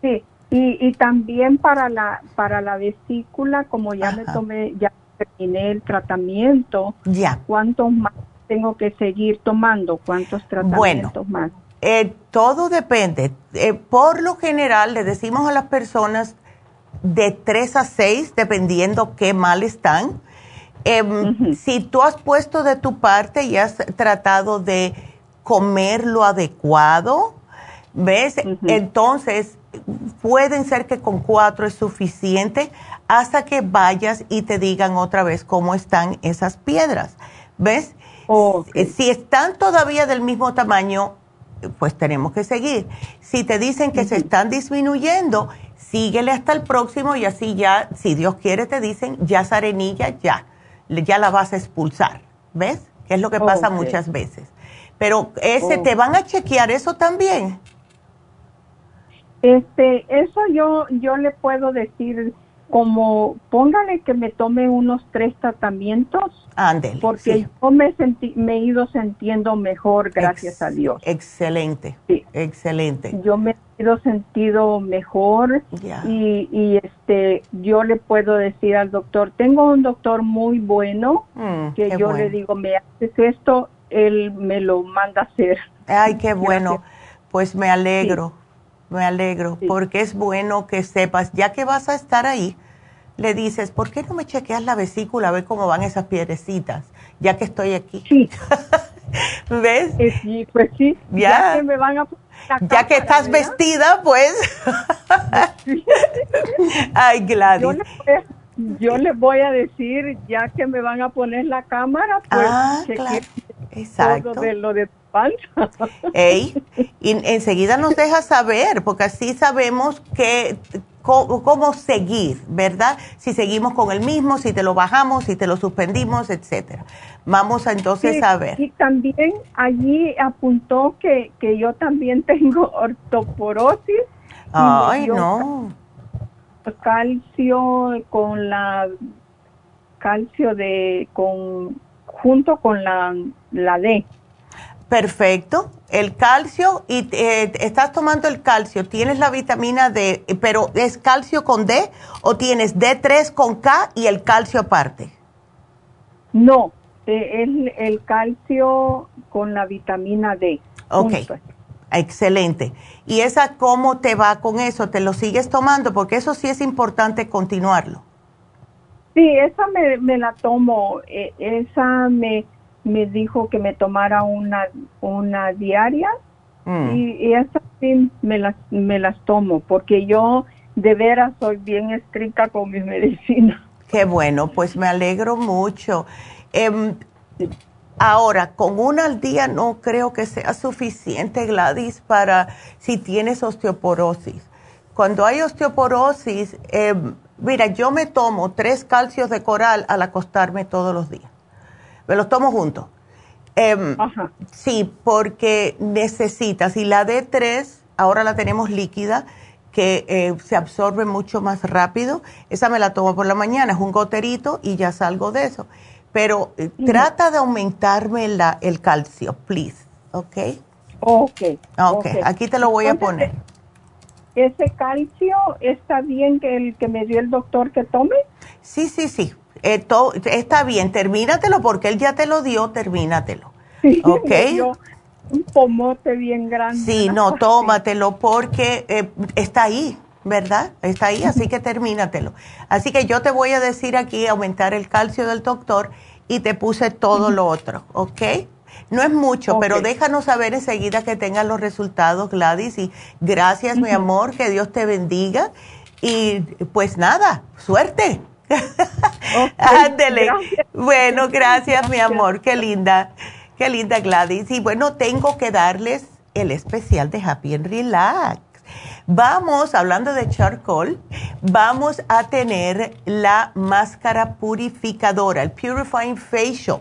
Sí, y, también para la para la vesícula, como ya me tomé, ya terminé el tratamiento, ya. ¿cuántos más tengo que seguir tomando? ¿Cuántos tratamientos más? Eh, todo depende. Eh, por lo general le decimos a las personas de 3 a 6, dependiendo qué mal están. Em, si tú has puesto de tu parte y has tratado de comer lo adecuado, ¿ves? Entonces, pueden ser que con cuatro es suficiente hasta que vayas y te digan otra vez cómo están esas piedras. ¿Ves? Si están todavía del mismo tamaño, pues tenemos que seguir. Si te dicen que se están disminuyendo, síguele hasta el próximo y así ya, si Dios quiere, te dicen, ya esa arenilla, ya, ya la vas a expulsar. ¿Ves? Que es lo que pasa muchas veces. Pero ese, ¿te van a chequear eso también? Este, eso yo, yo le puedo decir como póngale que me tome unos tres tratamientos. Ándele. Porque yo me, me he ido sintiendo mejor, gracias a Dios. Excelente. Sí. Excelente. Yo me he ido sentido mejor y, y, este yo le puedo decir al doctor, tengo un doctor muy bueno mm, que yo le digo, me haces esto, él me lo manda a hacer. Ay, qué bueno. Pues me alegro. Me alegro, porque es bueno que sepas, ya que vas a estar ahí, le dices, ¿por qué no me chequeas la vesícula a ver cómo van esas piedrecitas, ya que estoy aquí? Sí. ¿Ves? Eh, sí, pues sí. Ya, que me van a ya que estás vestida, pues. Ay, Gladys. Yo le, voy a decir, ya que me van a poner la cámara, pues ah, claro. Exacto. todo de lo de panza. Ey, y enseguida nos deja saber, porque así sabemos que cómo, seguir, ¿verdad? Si seguimos con el mismo, si te lo bajamos, si te lo suspendimos, etcétera. Vamos a entonces a ver. Y también allí apuntó que, que yo también tengo ortoporosis. Ay, no. Calcio con la calcio de con junto con la, la D. Perfecto. El calcio, y eh, estás tomando el calcio, tienes la vitamina D, pero ¿es calcio con D o tienes D3 con K y el calcio aparte? No, es el calcio con la vitamina D. Ok. Excelente. ¿Y esa cómo te va con eso? ¿Te lo sigues tomando? Porque eso sí es importante continuarlo. Sí, esa me, me la tomo. E, esa me, me dijo que me tomara una, una diaria mm. y, y esas sí me las, me las tomo porque yo de veras soy bien estricta con mis medicinas. Qué bueno, pues me alegro mucho. Em, ahora, con una al día no creo que sea suficiente, Gladys, para si tienes osteoporosis. Cuando hay osteoporosis, em, mira, yo me tomo tres calcios de coral al acostarme todos los días me los tomo juntos. Em, sí, porque necesitas, y la D3 ahora la tenemos líquida, que eh, se absorbe mucho más rápido, esa me la tomo por la mañana, es un goterito y ya salgo de eso. Pero eh, trata de aumentarme la, el calcio, please, ¿ok? Ok. Ok, aquí te lo voy a poner. ¿Ese calcio está bien que el que me dio el doctor que tome? Sí, sí, sí. Eh, está bien, termínatelo porque él ya te lo dio, termínatelo. ¿Ok? un pomote bien grande. Sí, no, tómatelo porque eh, está ahí, ¿verdad? Está ahí, así que termínatelo. Así que yo te voy a decir aquí aumentar el calcio del doctor y te puse todo lo otro, ¿ok? No es mucho, pero déjanos saber enseguida que tengan los resultados, Gladys. Y gracias, mi amor, que Dios te bendiga. Y pues nada, suerte. Ándele. Bueno, gracias, mi amor. Qué linda. Qué linda, Gladys. Y bueno, tengo que darles el especial de Happy and Relax. Vamos, hablando de charcoal, vamos a tener la máscara purificadora, el Purifying Facial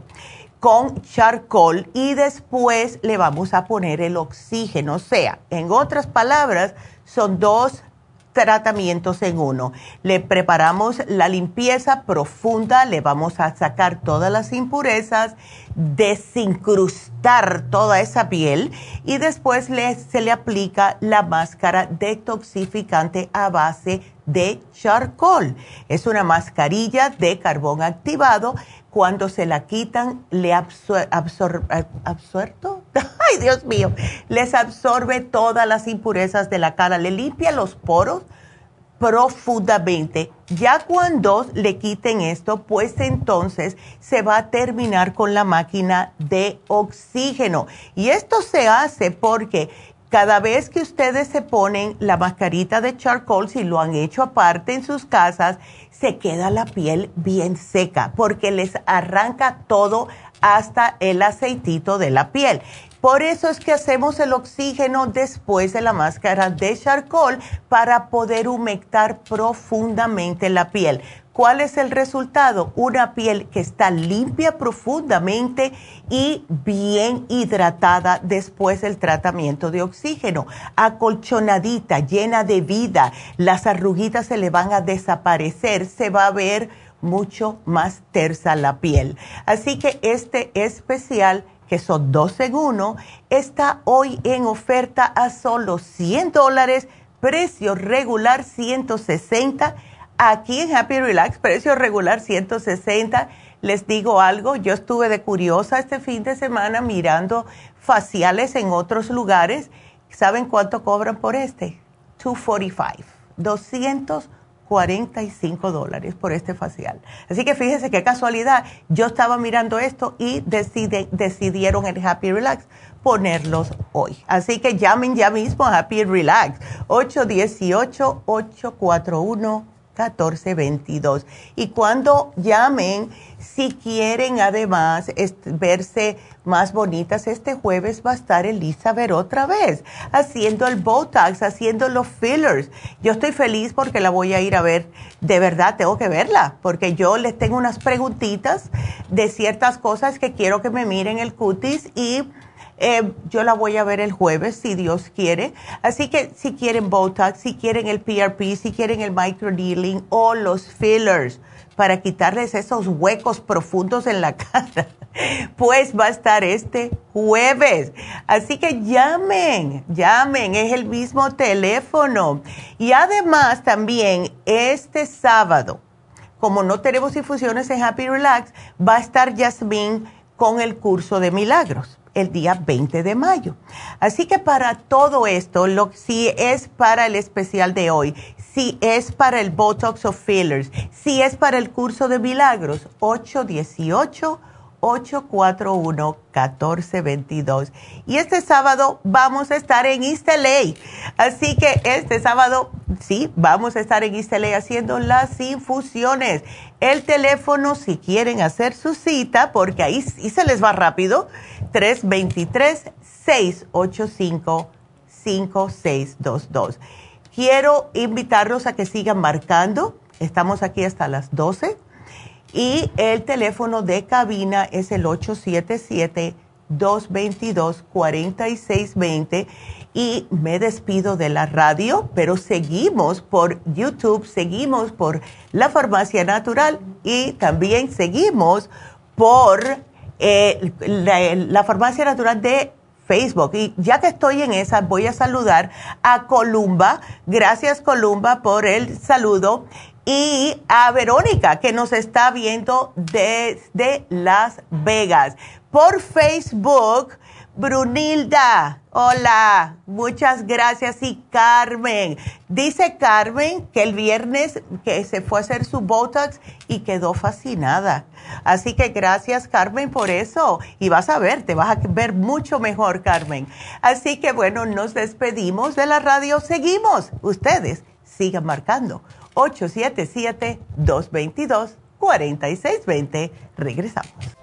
con charcoal y después le vamos a poner el oxígeno. O sea, en otras palabras, son dos tratamientos en uno. Le preparamos la limpieza profunda, le vamos a sacar todas las impurezas, desincrustar toda esa piel y después le, se le aplica la máscara detoxificante a base de charcoal. Es una mascarilla de carbón activado. Cuando se la quitan, le absorbe, absuerto, ay Dios mío, les absorbe todas las impurezas de la cara, le limpia los poros profundamente. Ya cuando le quiten esto, pues entonces se va a terminar con la máquina de oxígeno. Y esto se hace porque cada vez que ustedes se ponen la mascarita de charcoal, si lo han hecho aparte en sus casas, se queda la piel bien seca porque les arranca todo hasta el aceitito de la piel. Por eso es que hacemos el oxígeno después de la máscara de charcoal para poder humectar profundamente la piel. ¿Cuál es el resultado? Una piel que está limpia profundamente y bien hidratada después del tratamiento de oxígeno. Acolchonadita, llena de vida. Las arruguitas se le van a desaparecer. Se va a ver mucho más tersa la piel. Así que este especial que son dos en uno, está hoy en oferta a solo 100 dólares, precio regular 160. Aquí en Happy Relax, precio regular 160. Les digo algo, yo estuve de curiosa este fin de semana mirando faciales en otros lugares. ¿Saben cuánto cobran por este? 245, 200 45 dólares por este facial. Así que fíjense qué casualidad. Yo estaba mirando esto y decidieron en Happy Relax ponerlos hoy. Así que llamen ya mismo a Happy Relax 818-841-1422. Y cuando llamen, si quieren además verse más bonitas, este jueves va a estar Elizabeth otra vez haciendo el Botox, haciendo los fillers. Yo estoy feliz porque la voy a ir a ver. De verdad, tengo que verla porque yo les tengo unas preguntitas de ciertas cosas que quiero que me miren el cutis y eh, yo la voy a ver el jueves, si Dios quiere. Así que si quieren Botox, si quieren el PRP, si quieren el microneedling o los fillers, para quitarles esos huecos profundos en la cara, pues va a estar este jueves. Así que llamen, llamen, es el mismo teléfono. Y además también este sábado, como no tenemos infusiones en Happy Relax, va a estar Yasmín con el curso de milagros el día 20 de mayo. Así que para todo esto, lo, si es para el especial de hoy, si es para el Botox of Fillers, si es para el curso de milagros, 818-841-1422. Y este sábado vamos a estar en East Así que este sábado, sí, vamos a estar en East haciendo las infusiones. El teléfono, si quieren hacer su cita, porque ahí se les va rápido, 323-685-5622 Quiero invitarlos a que sigan marcando. Estamos aquí hasta las 12. Y el teléfono de cabina es el 877-222-4620. Y me despido de la radio, pero seguimos por YouTube, seguimos por la farmacia natural y también seguimos por eh, la farmacia natural de Facebook. Y ya que estoy en esa, voy a saludar a Columba. Gracias, Columba, por el saludo. Y a Verónica, que nos está viendo desde Las Vegas. Por Facebook, Brunilda, hola, muchas gracias. Y Carmen, dice Carmen que el viernes que se fue a hacer su Botox y quedó fascinada. Así que gracias Carmen por eso. Y vas a ver, te vas a ver mucho mejor Carmen. Así que bueno, nos despedimos de la radio. Seguimos. Ustedes sigan marcando. 877-222-4620. Regresamos.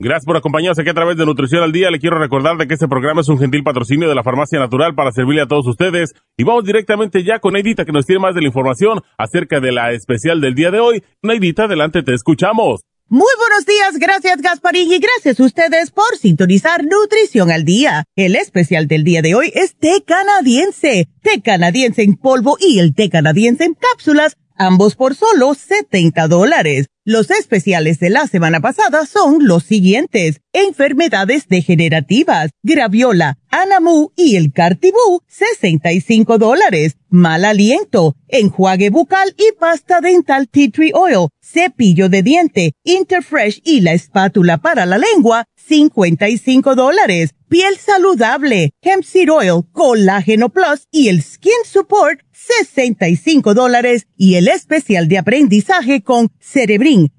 Gracias por acompañarnos aquí a través de Nutrición al Día. Le quiero recordar de que este programa es un gentil patrocinio de la Farmacia Natural para servirle a todos ustedes. Y vamos directamente ya con Neidita que nos tiene más de la información acerca de la especial del día de hoy. Neidita, adelante, te escuchamos. Muy buenos días, gracias Gasparín y gracias a ustedes por sintonizar Nutrición al Día. El especial del día de hoy es té canadiense, té canadiense en polvo y el té canadiense en cápsulas, ambos por solo 70 dólares. Los especiales de la semana pasada son los siguientes. Enfermedades degenerativas, graviola, anamu y el cartibú, 65 dólares. Mal aliento, enjuague bucal y pasta dental tea tree oil, cepillo de diente, interfresh y la espátula para la lengua, 55 dólares. Piel saludable, hemp seed oil, colágeno plus y el skin support, 65 dólares. Y el especial de aprendizaje con Cerebrin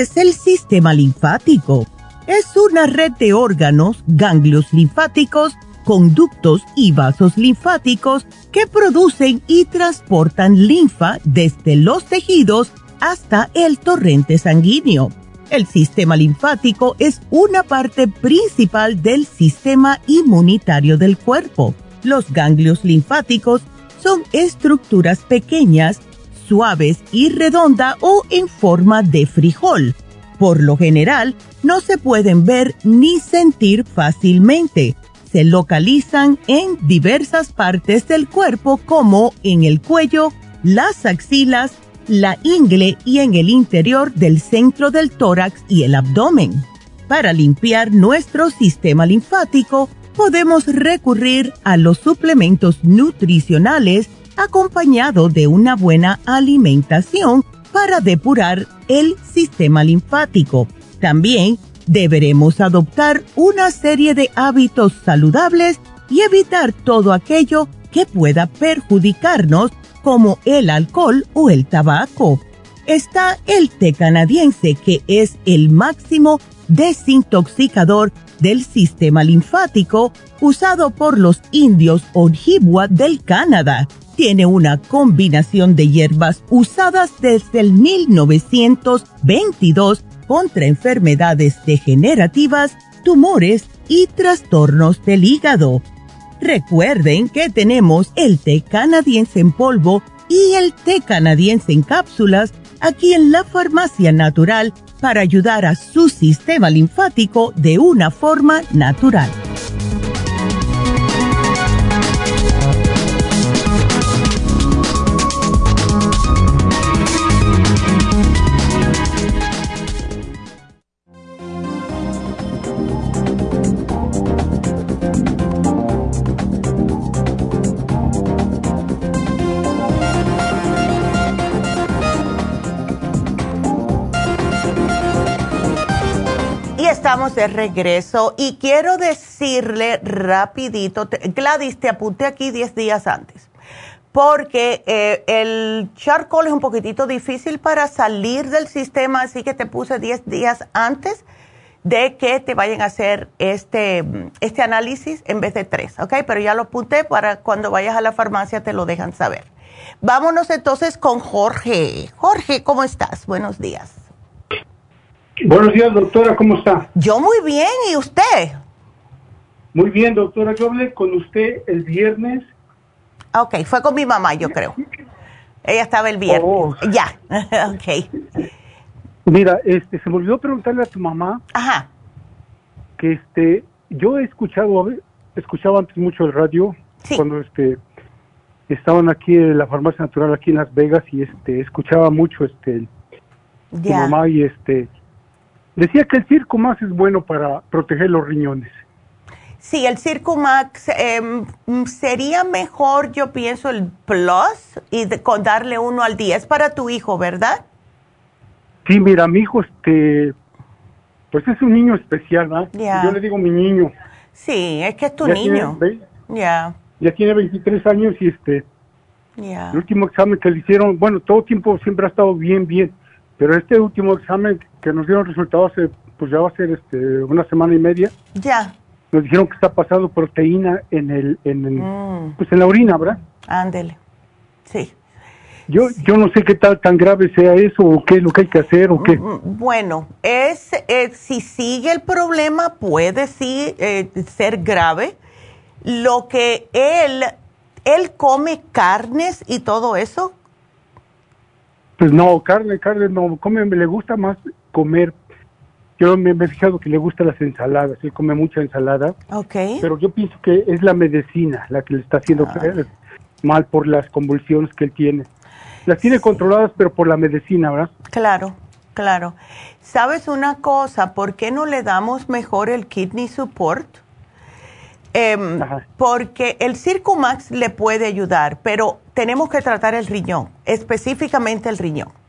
Es el sistema linfático? Es una red de órganos, ganglios linfáticos, conductos y vasos linfáticos que producen y transportan linfa desde los tejidos hasta el torrente sanguíneo. El sistema linfático es una parte principal del sistema inmunitario del cuerpo. Los ganglios linfáticos son estructuras pequeñas suaves y redonda o en forma de frijol. Por lo general, no se pueden ver ni sentir fácilmente. se localizan en diversas partes del cuerpo como en el cuello, las axilas, la ingle y en el interior del centro del tórax y el abdomen. Para limpiar nuestro sistema linfático, podemos recurrir a los suplementos nutricionales acompañado de una buena alimentación para depurar el sistema linfático. También deberemos adoptar una serie de hábitos saludables y evitar todo aquello que pueda perjudicarnos como el alcohol o el tabaco. Está el té canadiense que es el máximo desintoxicador del sistema linfático usado por los indios Ojibwa del Canadá. Tiene una combinación de hierbas usadas desde el 1922 contra enfermedades degenerativas, tumores y trastornos del hígado. Recuerden que tenemos el té canadiense en polvo y el té canadiense en cápsulas aquí en la farmacia natural para ayudar a su sistema linfático de una forma natural. Estamos de regreso y quiero decirle rapidito, Gladys, te apunté aquí 10 días antes, porque eh, el charcoal es un poquitito difícil para salir del sistema, así que te puse 10 días antes de que te vayan a hacer este, este análisis en vez de 3, ¿ok? Pero ya lo apunté para cuando vayas a la farmacia te lo dejan saber. Vámonos entonces con Jorge. Jorge, ¿cómo estás? Buenos días. Buenos días, doctora, ¿cómo está? Yo muy bien, ¿y usted? Muy bien, doctora, yo hablé con usted el viernes. Ok, fue con mi mamá, yo creo. Ella estaba el viernes. Oh. Ya, ok. Mira, este, se me olvidó preguntarle a tu mamá. Ajá. Que este, yo he escuchado, escuchaba antes mucho el radio. Cuando este, estaban aquí en la farmacia natural aquí en Las Vegas y este, escuchaba mucho este, tu mamá y este, Decía que el Circo Max es bueno para proteger los riñones. Sí, el Circo Max em, sería mejor, yo pienso, el Plus y con darle uno al día. Es para tu hijo, ¿verdad? Sí, mira, mi hijo, este, pues es un niño especial, ¿verdad? Yo le digo mi niño. Sí, es que es tu niño. Ya. Ya tiene 23 años y este, el último examen que le hicieron, bueno, todo tiempo siempre ha estado bien, bien pero este último examen que nos dieron resultados hace, pues ya va a ser este, una semana y media. Ya. Nos dijeron que está pasando proteína en el, en mm. pues en la orina, ¿verdad? Ándele. Sí. Yo, yo no sé qué tal tan grave sea eso o qué es lo que hay que hacer o qué. Mm, bueno, es eh, si sigue el problema puede sí eh, ser grave. Lo que él él come carnes y todo eso. Pues no, carne, carne no, come, le gusta más comer. Yo me, he fijado que le gustan las ensaladas, él come mucha ensalada. Ok. Pero yo pienso que es la medicina la que le está haciendo ah. mal por las convulsiones que él tiene. Las tiene controladas, pero por la medicina, ¿verdad? Claro, claro. ¿Sabes una cosa? ¿Por qué no le damos mejor el kidney support? Em, porque el Circumax le puede ayudar, pero tenemos que tratar el riñón, específicamente el riñón.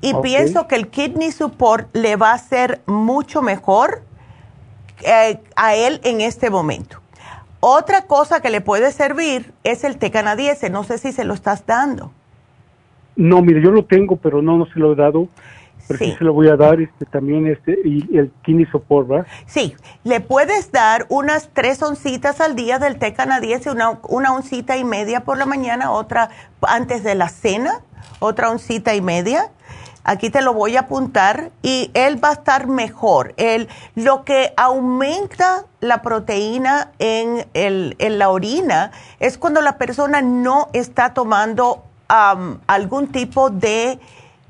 Y pienso que el Kidney Support le va a hacer mucho mejor eh, a él en este momento. Otra cosa que le puede servir es el té canadiense. No sé si se lo estás dando. No, mire, yo lo tengo, pero no, no se lo he dado pero sí. se lo voy a dar este, también este, y el kidney support, ¿verdad? Sí, le puedes dar unas tres oncitas al día del té canadiense, una, una oncita y media por la mañana, otra antes de la cena, otra oncita y media. Aquí te lo voy a apuntar y él va a estar mejor. El, lo que aumenta la proteína en, el, en la orina es cuando la persona no está tomando algún tipo de...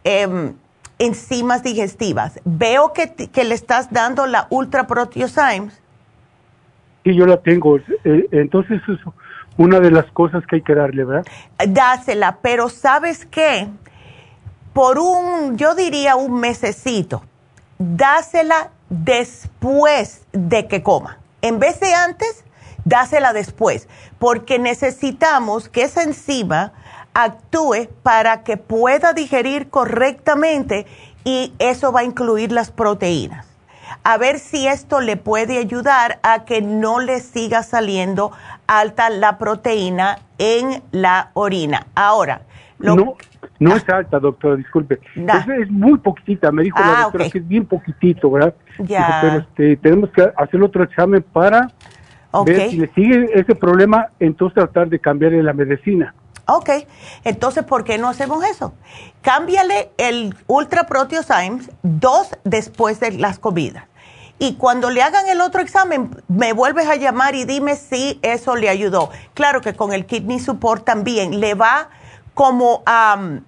Em, enzimas digestivas. Veo que, que le estás dando la Ultra Proteosymes. Sí, yo la tengo. Eh, entonces es una de las cosas que hay que darle, ¿verdad? Dásela, pero ¿sabes qué? Por un, yo diría un mesecito, dásela después de que coma. En vez de antes, dásela después, porque necesitamos que esa enzima actúe para que pueda digerir correctamente y eso va a incluir las proteínas. A ver si esto le puede ayudar a que no le siga saliendo alta la proteína en la orina. Ahora, no, no es alta, doctora, disculpe. Es, muy poquitita, me dijo la ah, doctora que es bien poquitito, ¿verdad? Ya. pero este, tenemos que hacer otro examen para ver si le sigue ese problema, entonces tratar de cambiarle la medicina. Ok, entonces, ¿por qué no hacemos eso? Cámbiale el Ultra Proteosymes dos después de las comidas. Y cuando le hagan el otro examen, me vuelves a llamar y dime si eso le ayudó. Claro que con el Kidney Support también le va como a,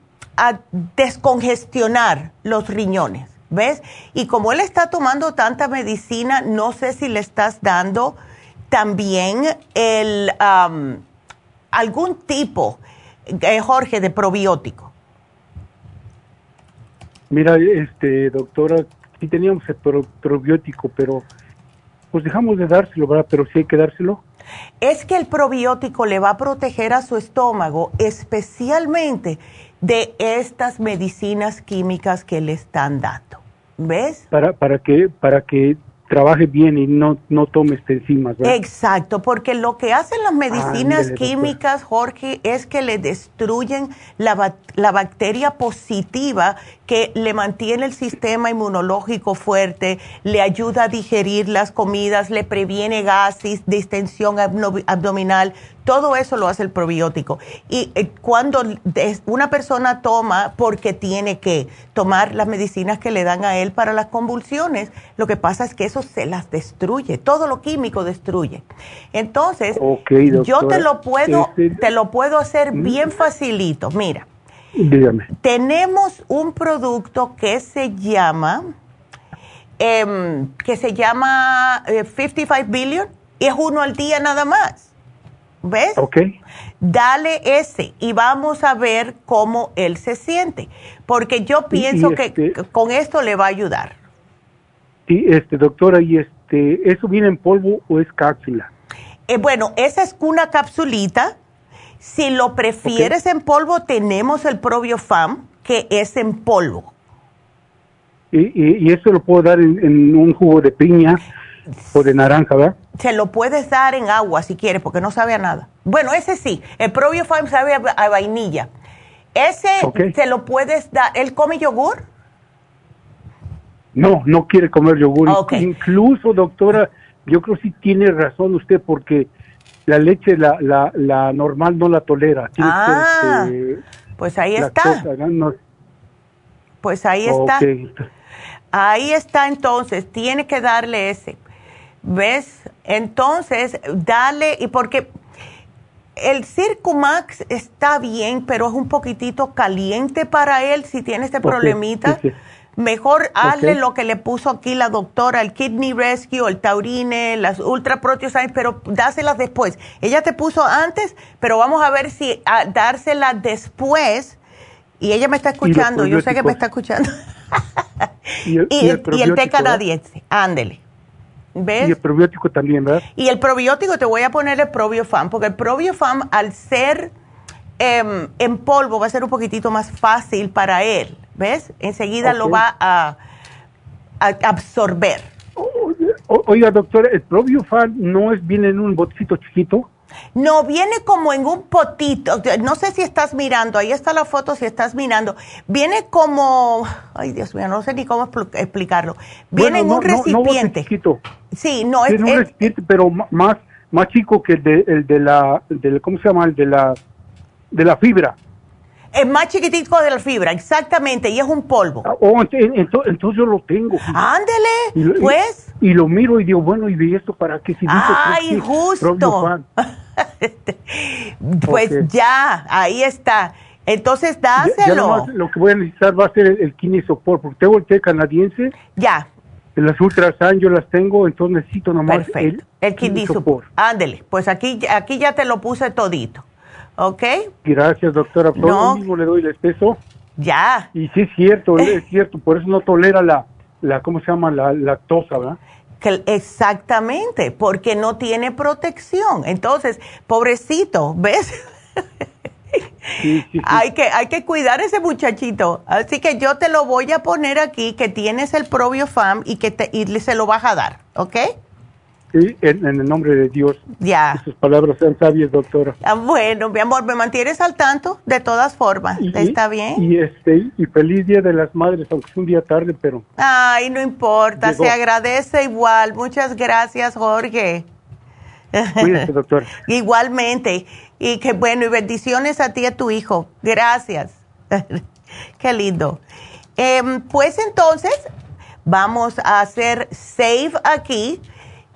descongestionar los riñones, ¿ves? Y como él está tomando tanta medicina, no sé si le estás dando también el, algún tipo eh, Jorge, de probiótico? Mira, este, doctora, sí teníamos el probiótico, pero pues dejamos de dárselo, ¿verdad? Pero sí hay que dárselo. Es que el probiótico le va a proteger a su estómago, especialmente de estas medicinas químicas que le están dando. ¿Ves? Para, para para que trabaje bien y no, no tome este enzimas. Exacto, porque lo que hacen las medicinas químicas, Jorge, es que le destruyen la, la bacteria positiva que le mantiene el sistema inmunológico fuerte, le ayuda a digerir las comidas, le previene gases, distensión abdominal, todo eso lo hace el probiótico. Y eh, cuando una persona toma, porque tiene que tomar las medicinas que le dan a él para las convulsiones, lo que pasa es que eso se las destruye, todo lo químico destruye. Entonces, yo te lo puedo, este, te lo puedo hacer mm. bien facilito. Mira, Dígame. tenemos un producto que se llama, em, que se llama 55 eh, Billion y es uno al día nada más. ¿Ves? Ok. Dale ese y vamos a ver cómo él se siente. Porque yo pienso que este con esto le va a ayudar. Sí, este, doctora, ¿y este, eso viene en polvo o es cápsula? Eh, bueno, esa es una capsulita. Si lo prefieres en polvo, tenemos el Probiofam, que es en polvo. ¿Y, y, eso lo puedo dar en un jugo de piña? O de naranja, ¿verdad? Se lo puedes dar en agua si quieres, porque no sabe a nada. Bueno, ese sí, el Farm sabe a, vainilla. Ese se lo puedes dar. ¿Él come yogur? No, no quiere comer yogur. Incluso, doctora, yo creo que sí tiene razón usted, porque la leche, la, la, la normal no la tolera. ah, este, pues ahí está. Pues ahí está. Ahí está entonces, tiene que darle ese. ¿Ves? Entonces, dale, y porque el Circumax está bien, pero es un poquitito caliente para él si tiene este problemita. Mejor hazle lo que le puso aquí la doctora, el Kidney Rescue, el Taurine, las Ultra Proteosymes, pero dáselas después. Ella te puso antes, pero vamos a ver si a, dárselas después. Y ella me está escuchando, yo sé que me está escuchando. y, el, té canadiense, ándele. ¿Ves? Y el probiótico también, ¿verdad? Y el probiótico te voy a poner el probiofam, porque el probiofam al ser em, en polvo va a ser un poquitito más fácil para él, ¿ves? Enseguida lo va a, absorber. oiga, doctora, ¿el probiofam no es bien en un botecito chiquito? No, viene como en un potito. No sé si estás mirando, ahí está la foto si estás mirando. Viene como, ay Dios mío, no sé ni cómo explicarlo. Viene en un recipiente. sí, no es, un recipiente, pero más más chico que el de, el de la, ¿cómo se llama? El de la, de la fibra. Es más chiquitico de la fibra, exactamente, y es un polvo. Ah, oh, entonces, yo lo tengo. Ándele, pues. Y, lo miro y digo, bueno, ¿y esto para qué? Si Ay, justo. pues ya, ahí está. Entonces, dáselo. lo que voy a necesitar va a ser el, el porque tengo el té canadiense. Ya. las ultrasan yo las tengo, entonces necesito nomás Perfecto. el, el Ándele, pues aquí, aquí ya te lo puse todito. ¿Ok? Gracias, doctora. Por no. mismo le doy el espeso. Ya. Y sí es cierto, es cierto, por eso no tolera la, la ¿cómo se llama? La lactosa, ¿verdad? Que, exactamente, porque no tiene protección. Entonces, pobrecito, ¿ves? Hay, que, hay que cuidar a ese muchachito. Así que yo te lo voy a poner aquí, que tienes el fam y que te, y se lo vas a dar, ¿ok? Sí, en, el nombre de Dios. Ya. sus palabras sean sabias, doctora. Ah, bueno, mi amor, me mantienes al tanto de todas formas. ¿Está bien? Y este y feliz Día de las Madres, aunque es un día tarde, pero... Ay, no importa, se agradece igual. Muchas gracias, Jorge. Cuídate, doctora. Igualmente. Y que bueno, y bendiciones a ti y a tu hijo. Gracias. Qué lindo. Em, pues entonces, vamos a hacer save aquí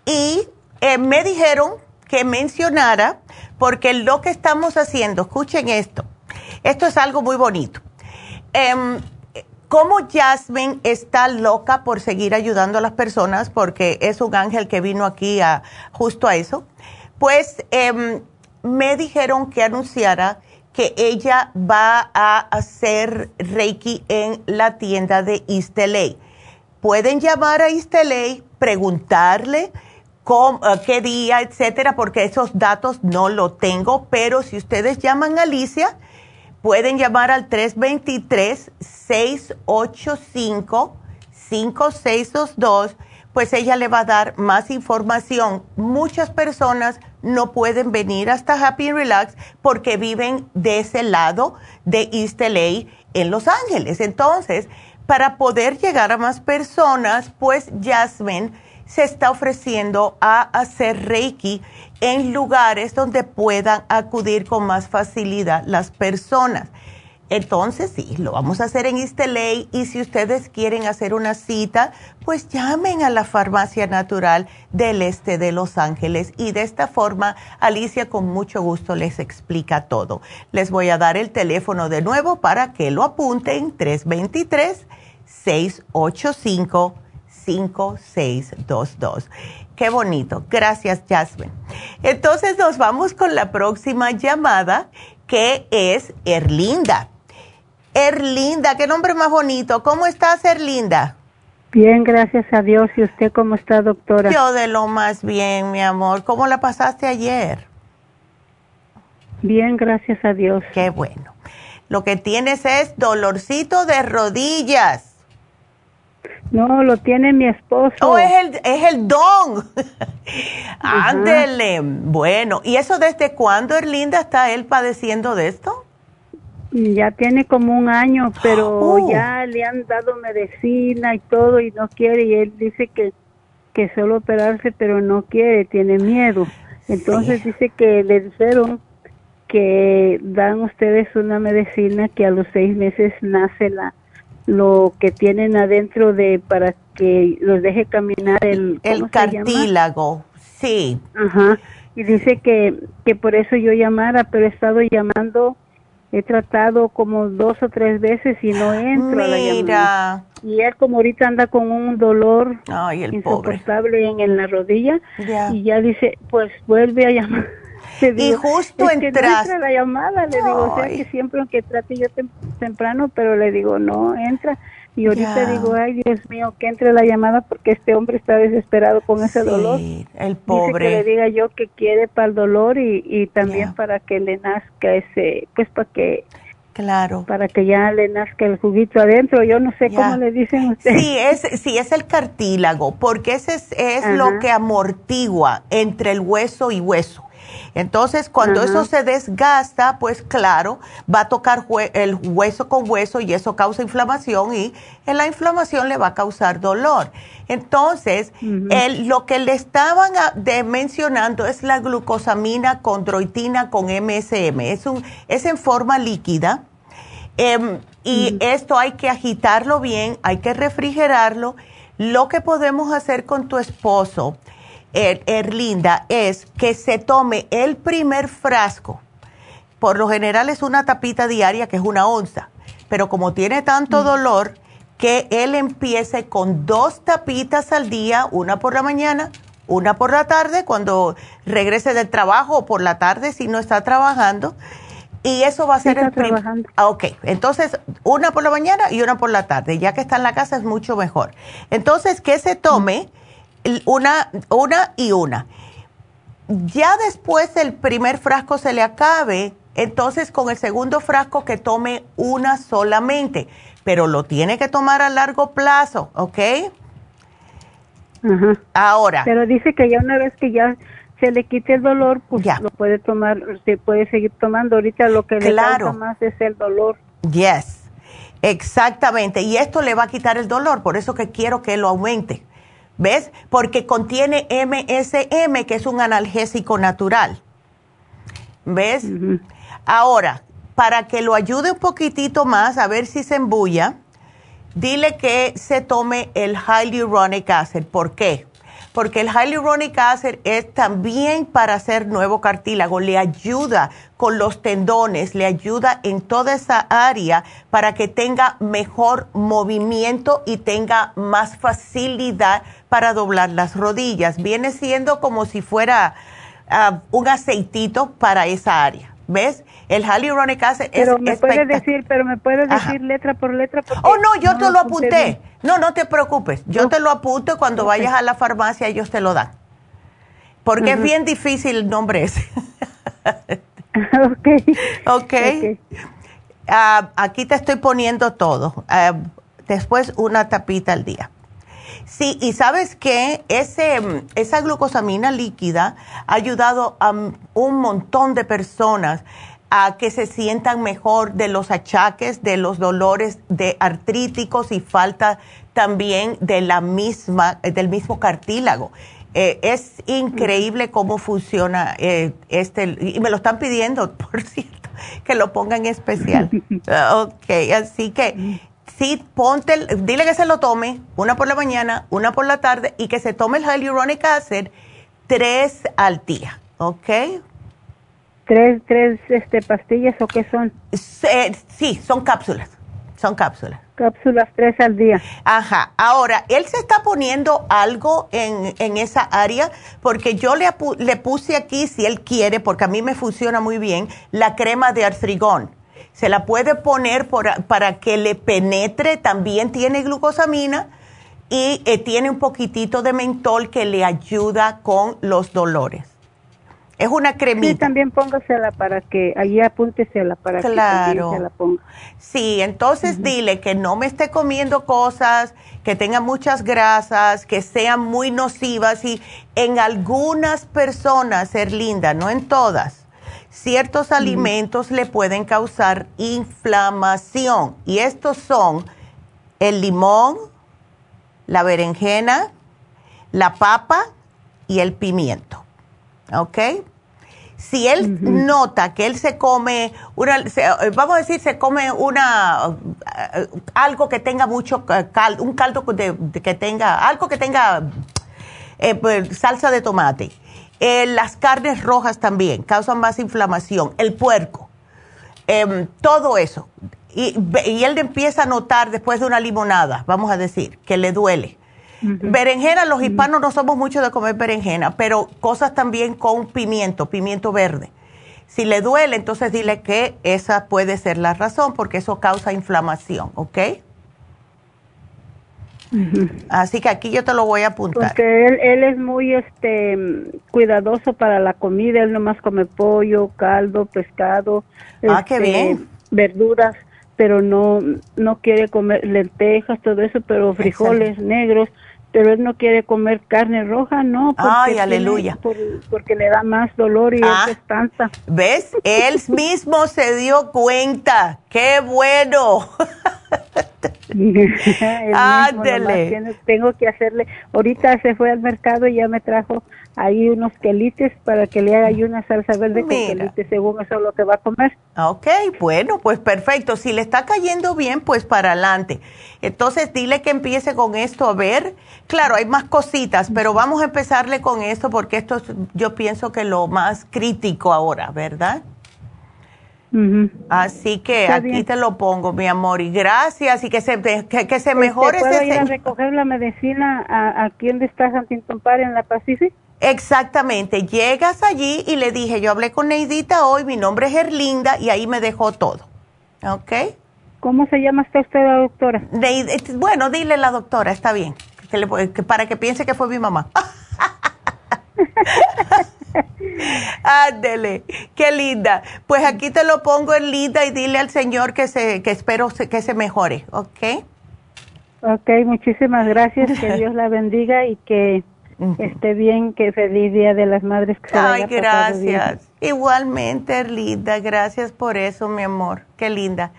y eh, me dijeron que mencionara, porque lo que estamos haciendo, escuchen esto, esto es algo muy bonito. Eh, como Jasmine está loca por seguir ayudando a las personas, porque es un ángel que vino aquí a, justo a eso, pues em, me dijeron que anunciara que ella va a hacer Reiki en la tienda de East Pueden llamar a East preguntarle eh, qué día, etcétera, porque esos datos no lo tengo, pero si ustedes llaman a Alicia, pueden llamar al 323-685-5622, pues ella le va a dar más información. Muchas personas no pueden venir hasta Happy Relax porque viven de ese lado de East LA en Los Ángeles. Entonces, para poder llegar a más personas, pues Jasmine se está ofreciendo a hacer Reiki en lugares donde puedan acudir con más facilidad las personas. Entonces, sí, lo vamos a hacer en Isteley y si ustedes quieren hacer una cita, pues llamen a la Farmacia Natural del Este de Los Ángeles y de esta forma Alicia con mucho gusto les explica todo. Les voy a dar el teléfono de nuevo para que lo apunten 323 685 5622. Qué bonito. Gracias, Jasmine. Entonces nos vamos con la próxima llamada, que es Erlinda. Erlinda, qué nombre más bonito. ¿Cómo estás, Erlinda? Bien, gracias a Dios. ¿Y usted cómo está, doctora? Yo de lo más bien, mi amor. ¿Cómo la pasaste ayer? Bien, gracias a Dios. Qué bueno. Lo que tienes es dolorcito de rodillas. No, lo tiene mi esposo. Oh, es el, es el don. Ándele. Bueno, ¿y eso desde cuándo, Erlinda, está él padeciendo de esto? Ya tiene como un año, pero oh. ya le han dado medicina y todo y no quiere. Y él dice que, que solo operarse, pero no quiere, tiene miedo. Entonces dice que le dijeron que dan ustedes una medicina que a los seis meses nace la lo que tienen adentro de para que los deje caminar el el cartílago sí. Ajá. Y dice que que por eso yo llamara pero he estado llamando he tratado como dos o tres veces y no entro a la llamada. Y él como ahorita anda con un dolor insoportable en, en, la rodilla y ya dice pues vuelve a llamar y justo es entra la llamada, le digo, o sea que siempre aunque trate yo temprano, pero le digo, no, entra. Y ahorita digo, ay Dios mío, que entre la llamada porque este hombre está desesperado con ese dolor. El pobre. Dice que le diga yo que quiere para el dolor y, y también para que le nazca ese, pues para que Claro. Para que ya le nazca el juguito adentro. Yo no sé cómo le dicen ustedes. Sí, es, sí, es el cartílago, porque ese es, es lo que amortigua entre el hueso y hueso. Entonces, cuando eso se desgasta, pues claro, va a tocar el hueso con hueso y eso causa inflamación y en la inflamación le va a causar dolor. Entonces, lo que le estaban mencionando es la glucosamina condroitina con MSM. Es, un, es en forma líquida. Em, y esto hay que agitarlo bien, hay que refrigerarlo. Lo que podemos hacer con tu esposo Erlinda, es que se tome el primer frasco. Por lo general es una tapita diaria que es una onza, pero como tiene tanto mm. dolor, que él empiece con dos tapitas al día, una por la mañana, una por la tarde, cuando regrese del trabajo o por la tarde si no está trabajando. Y eso va a ser el trabajando. Ah, ok, entonces una por la mañana y una por la tarde. Ya que está en la casa es mucho mejor. Entonces, que se tome una, una y una. Ya después del primer frasco se le acabe, entonces con el segundo frasco que tome una solamente, pero lo tiene que tomar a largo plazo, ¿ok? Ajá. Ahora. Pero dice que ya una vez que ya se le quite el dolor, pues lo puede tomar, se puede seguir tomando. Ahorita lo que le causa más es el dolor. Yes, exactamente. Y esto le va a quitar el dolor, por eso que quiero que lo aumente. ¿Ves? Porque contiene MSM, que es un analgésico natural. ¿Ves? Ahora, para que lo ayude un poquitito más, a ver si se embulla, dile que se tome el hyaluronic acid. ¿Por qué? Porque el hyaluronic acid es también para hacer nuevo cartílago, le ayuda con los tendones, le ayuda en toda esa área para que tenga mejor movimiento y tenga más facilidad para doblar las rodillas. Viene siendo como si fuera ah, un aceitito para esa área. ¿Ves? El hyaluronic acid pero es me puedes decir, pero me puedes decir letra por letra. Oh, no, yo te lo apunté. No, no te preocupes. Yo te lo apunto y cuando vayas a la farmacia ellos te lo dan. Porque es bien difícil el nombre ese. ok. Ok. Ah, aquí te estoy poniendo todo. Ah, después una tapita al día. Sí, y sabes que ese, esa glucosamina líquida ha ayudado a un montón de personas a que se sientan mejor de los achaques, de los dolores de artríticos y falta también de la misma, del mismo cartílago. Eh, es increíble cómo funciona eh, este, y me lo están pidiendo, por cierto, que lo ponga en especial. ok, así que sí, ponte, dile que se lo tome, una por la mañana, una por la tarde, y que se tome el hyaluronic acid tres al día, ¿ok? ¿Tres, tres este, pastillas o qué son? sí, son cápsulas, son cápsulas. Cápsulas tres al día. Ajá. Ahora, él se está poniendo algo en, en esa área porque yo le, le puse aquí, si él quiere, porque a mí me funciona muy bien, la crema de artrigón se la puede poner para que le penetre, también tiene glucosamina y eh, tiene un poquitito de mentol que le ayuda con los dolores. Es una cremita. Sí, también póngasela para que, allí apúntesela para que se la ponga. Sí, entonces dile que no me esté comiendo cosas, que tenga muchas grasas, que sean muy nocivas y en algunas personas, ser linda, no en todas ciertos alimentos le pueden causar inflamación y estos son el limón, la berenjena, la papa y el pimiento. ¿Ok? Si él nota que él se come, una, eh, vamos a decir, se come una, eh, algo que tenga mucho caldo, un caldo que tenga, algo que tenga eh, pues, salsa de tomate eh, las carnes rojas también causan más inflamación, el puerco, em, todo eso. Y, él empieza a notar después de una limonada, vamos a decir, que le duele. Berenjena, los hispanos no somos muchos de comer berenjena, pero cosas también con pimiento, pimiento verde. Si le duele, entonces dile que esa puede ser la razón, porque eso causa inflamación, ¿ok? Así que aquí yo te lo voy a apuntar. Porque él, él es muy este cuidadoso para la comida, él nomás come pollo, caldo, pescado, ah, qué este, bien. verduras, pero no no quiere comer lentejas, todo eso, pero frijoles negros, pero él no quiere comer carne roja, no. Ay, aleluya. porque le da más dolor y ah, es tanta. ¿Ves? Él mismo se dio cuenta. ¡Qué bueno! Ándele. Tengo que hacerle. Ahorita se fue al mercado y ya me trajo ahí unos quelites para que le haga ahí una salsa verde con quelites, según eso es lo que va a comer. Ok, bueno, pues perfecto. Si le está cayendo bien, pues para adelante. Entonces dile que empiece con esto a ver. Claro, hay más cositas, pero vamos a empezarle con esto porque esto es, yo pienso que lo más crítico ahora, ¿verdad? Así que aquí te lo pongo, mi amor, y gracias, y que se, que, se mejore. ¿Puedo ir a recoger la medicina a, aquí donde está Huntington Park, en la Pacific? Exactamente, llegas allí y le dije, yo hablé con Neidita hoy, mi nombre es Erlinda, y ahí me dejó todo, ¿ok? ¿Cómo se llama usted, la doctora? bueno, dile la doctora, está bien, que para que piense que fue mi mamá. Ándele, qué linda. Pues aquí te lo pongo en linda y dile al Señor que se, que espero que se mejore, ¿ok? Ok, muchísimas gracias. Que Dios la bendiga y que esté bien. Que feliz Día de las Madres. Que Ay, gracias. Igualmente, linda. Gracias por eso, mi amor. Qué linda.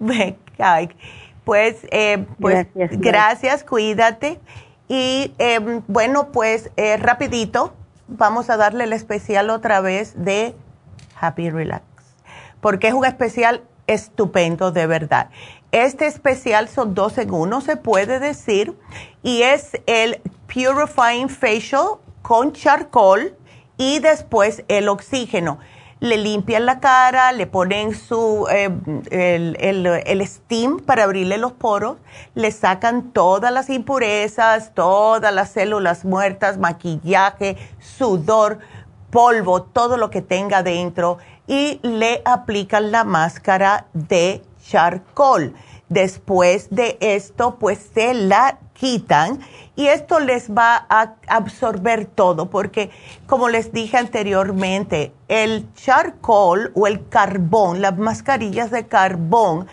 Ay, pues, eh, pues gracias, cuídate. Y em, bueno, pues eh, rapidito vamos a darle el especial otra vez de Happy Relax, porque es un especial estupendo de verdad. Este especial son dos en uno, se puede decir, y es el Purifying Facial con charcoal y después el oxígeno. Le limpian la cara, le ponen su, eh, el, el, el, steam para abrirle los poros, le sacan todas las impurezas, todas las células muertas, maquillaje, sudor, polvo, todo lo que tenga dentro y le aplican la máscara de charcoal. Después de esto, pues se la quitan y esto les va a absorber todo porque como les dije anteriormente, el charcoal o el carbón, las mascarillas de carbón,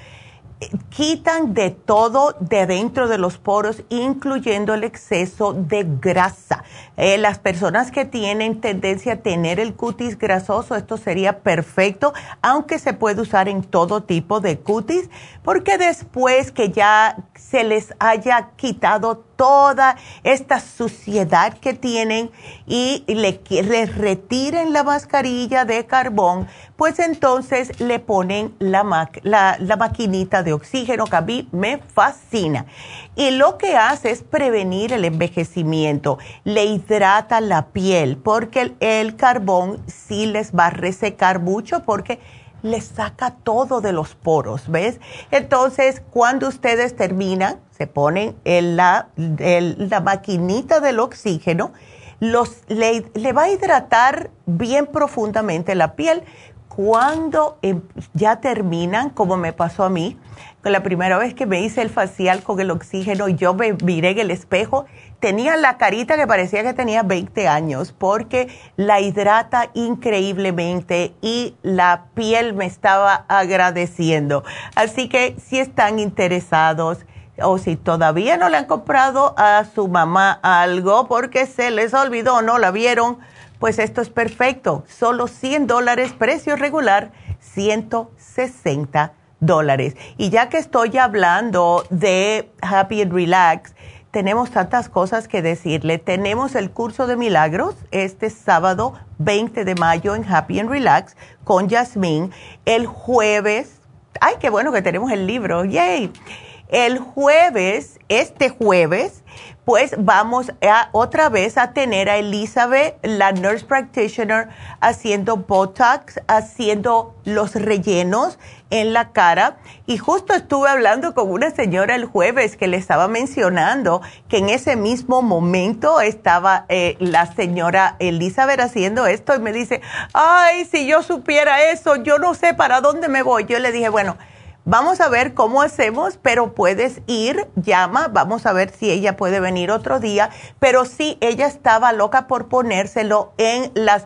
quitan de todo de dentro de los poros, incluyendo el exceso de grasa. Eh, las personas que tienen tendencia a tener el cutis grasoso, esto sería perfecto, aunque se puede usar en todo tipo de cutis, porque después que ya se les haya quitado toda esta suciedad que tienen y le, les retiren la mascarilla de carbón, pues entonces le ponen la, la, la maquinita de oxígeno que a mí me fascina. Y lo que hace es prevenir el envejecimiento, le hidrata la piel, porque el, el carbón sí les va a resecar mucho porque les saca todo de los poros, ¿ves? Entonces, cuando ustedes terminan, se ponen en la, la maquinita del oxígeno, los, le, le, va a hidratar bien profundamente la piel. Cuando em, ya terminan, como me pasó a mí, la primera vez que me hice el facial con el oxígeno, yo me miré en el espejo tenía la carita que parecía que tenía 20 años porque la hidrata increíblemente y la piel me estaba agradeciendo. Así que si están interesados o si todavía no le han comprado a su mamá algo porque se les olvidó no la vieron, pues esto es perfecto. Solo 100 dólares, precio regular, 160 dólares. Y ya que estoy hablando de Happy and Relax, tenemos tantas cosas que decirle. Tenemos el curso de milagros este sábado 20 de mayo en Happy and Relax con Jasmine. El jueves, ay, qué bueno que tenemos el libro, yay. El jueves, este jueves, pues vamos a, otra vez a tener a Elizabeth, la nurse practitioner, haciendo Botox, haciendo los rellenos en la cara. Y justo estuve hablando con una señora el jueves que le estaba mencionando que en ese mismo momento estaba eh, la señora Elizabeth haciendo esto y me dice, ay, si yo supiera eso, yo no sé para dónde me voy. Yo le dije, bueno, Vamos a ver cómo hacemos, pero puedes ir, llama, vamos a ver si ella puede venir otro día, pero sí, ella estaba loca por ponérselo en las,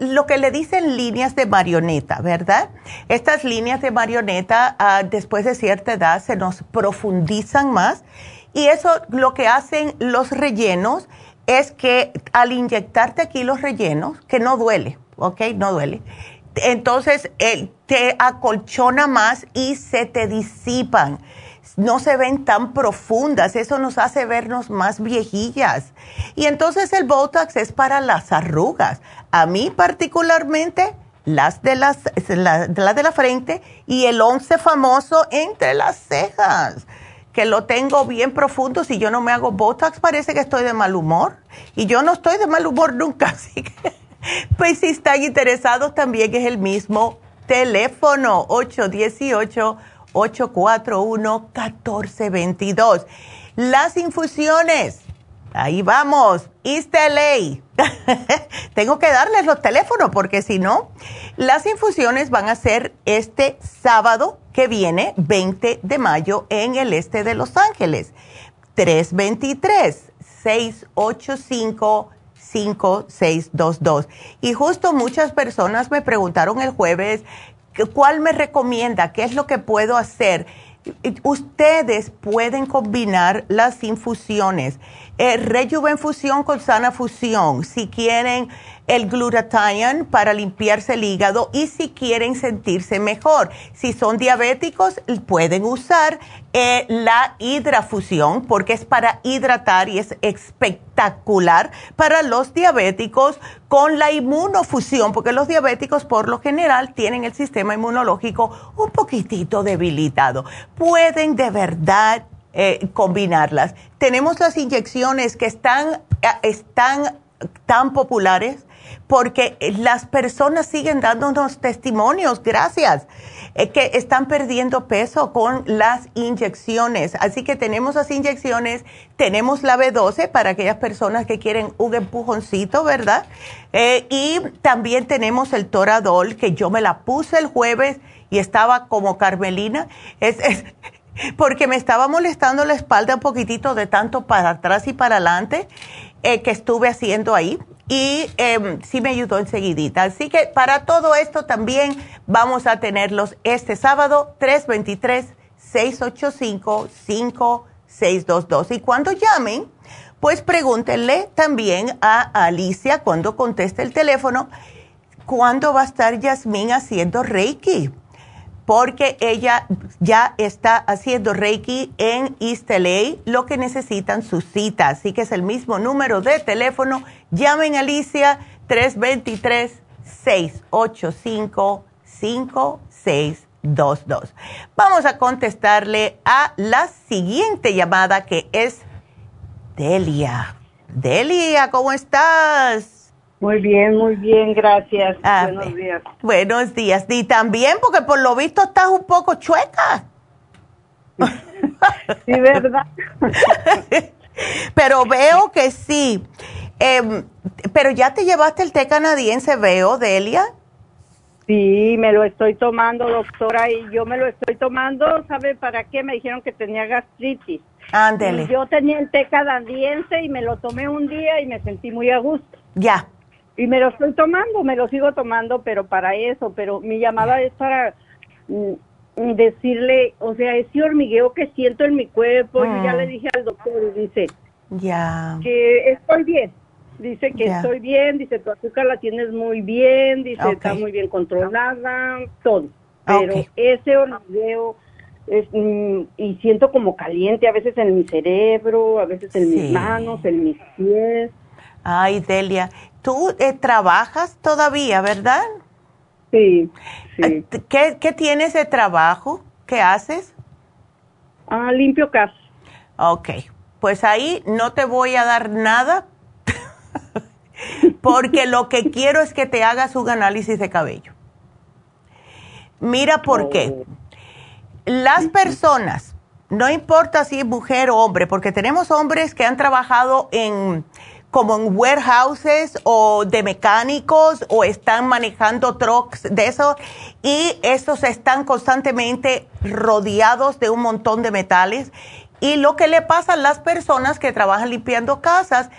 lo que le dicen líneas de marioneta, ¿verdad? Estas líneas de marioneta ah, después de cierta edad se nos profundizan más y eso lo que hacen los rellenos es que al inyectarte aquí los rellenos, que no duele, ¿ok? No duele entonces te acolchona más y se te disipan. No se ven tan profundas, eso nos hace vernos más viejillas. Y entonces el Botox es para las arrugas. A mí particularmente las de, las, la, de la frente y el once famoso entre las cejas, que lo tengo bien profundo. Si yo no me hago Botox parece que estoy de mal humor. Y yo no estoy de mal humor nunca, así que pues si están interesados también es el mismo teléfono 818-841-1422. Las infusiones, ahí vamos, East Tengo que darles los teléfonos porque si no, las infusiones van a ser este sábado que viene, 20 de mayo, en el este de Los Ángeles. 323-685-5622. Y justo muchas personas me preguntaron el jueves, ¿cuál me recomienda? ¿Qué es lo que puedo hacer? Ustedes pueden combinar las infusiones eh, con Sana Fusión, si quieren el glutathione para limpiarse el hígado y si quieren sentirse mejor. Si son diabéticos, pueden usar eh, la hidrafusión porque es para hidratar y es espectacular para los diabéticos con la inmunofusión, porque los diabéticos por lo general tienen el sistema inmunológico un poquitito debilitado. Pueden de verdad eh, combinarlas. Tenemos las inyecciones que están, eh, están tan populares porque las personas siguen dándonos testimonios, gracias, eh, que están perdiendo peso con las inyecciones. Así que tenemos las inyecciones, tenemos la B12 para aquellas personas que quieren un empujoncito, ¿verdad? y también tenemos el Toradol, que yo me la puse el jueves y estaba como Carmelina. es, porque me estaba molestando la espalda un poquitito de tanto para atrás y para adelante eh, que estuve haciendo ahí y em, sí me ayudó enseguidita. Así que para todo esto también vamos a tenerlos este sábado 323-685-5622. Y cuando llamen, pues pregúntenle también a Alicia cuando conteste el teléfono, ¿cuándo va a estar Yasmín haciendo Reiki? Porque ella ya está haciendo Reiki en East LA, lo que necesitan sus citas. Así que es el mismo número de teléfono. Llamen a Alicia 323-685-5622. Vamos a contestarle a la siguiente llamada que es Delia. Delia, ¿cómo estás? Muy bien, muy bien, gracias. Ah, buenos días. Buenos días. Y también porque por lo visto estás un poco chueca. sí, ¿verdad? pero veo que sí. Em, pero ya te llevaste el té canadiense, veo, Delia. Sí, me lo estoy tomando, doctora, y yo me lo estoy tomando, ¿sabe para qué? Me dijeron que tenía gastritis. Ándele. Yo tenía el té canadiense y me lo tomé un día y me sentí muy a gusto. Ya. Y me lo estoy tomando, me lo sigo tomando, pero para eso, pero mi llamada es para mm, decirle, o sea, ese hormigueo que siento en mi cuerpo, yo ya le ah. dije al doctor, dice, ya. que estoy bien, dice que estoy bien, dice, tu azúcar la tienes muy bien, dice, está muy bien controlada, todo, pero ese hormigueo... Es, mm, y siento como caliente a veces en mi cerebro, a veces en mis manos, en mis pies. Ay, Delia, Tú eh, trabajas todavía, ¿verdad? Sí, sí. Eh, ¿Qué, ¿Qué, tienes de trabajo? ¿Qué haces? Ah, limpio casa. Ok, pues ahí no te voy a dar nada porque lo que quiero es que te hagas un análisis de cabello. Mira por qué. Oh. Las personas, no importa si es mujer o hombre, porque tenemos hombres que han trabajado en como en warehouses o de mecánicos o están manejando trucks de eso y estos están constantemente rodeados de un montón de metales y lo que le pasa a las personas que trabajan limpiando casas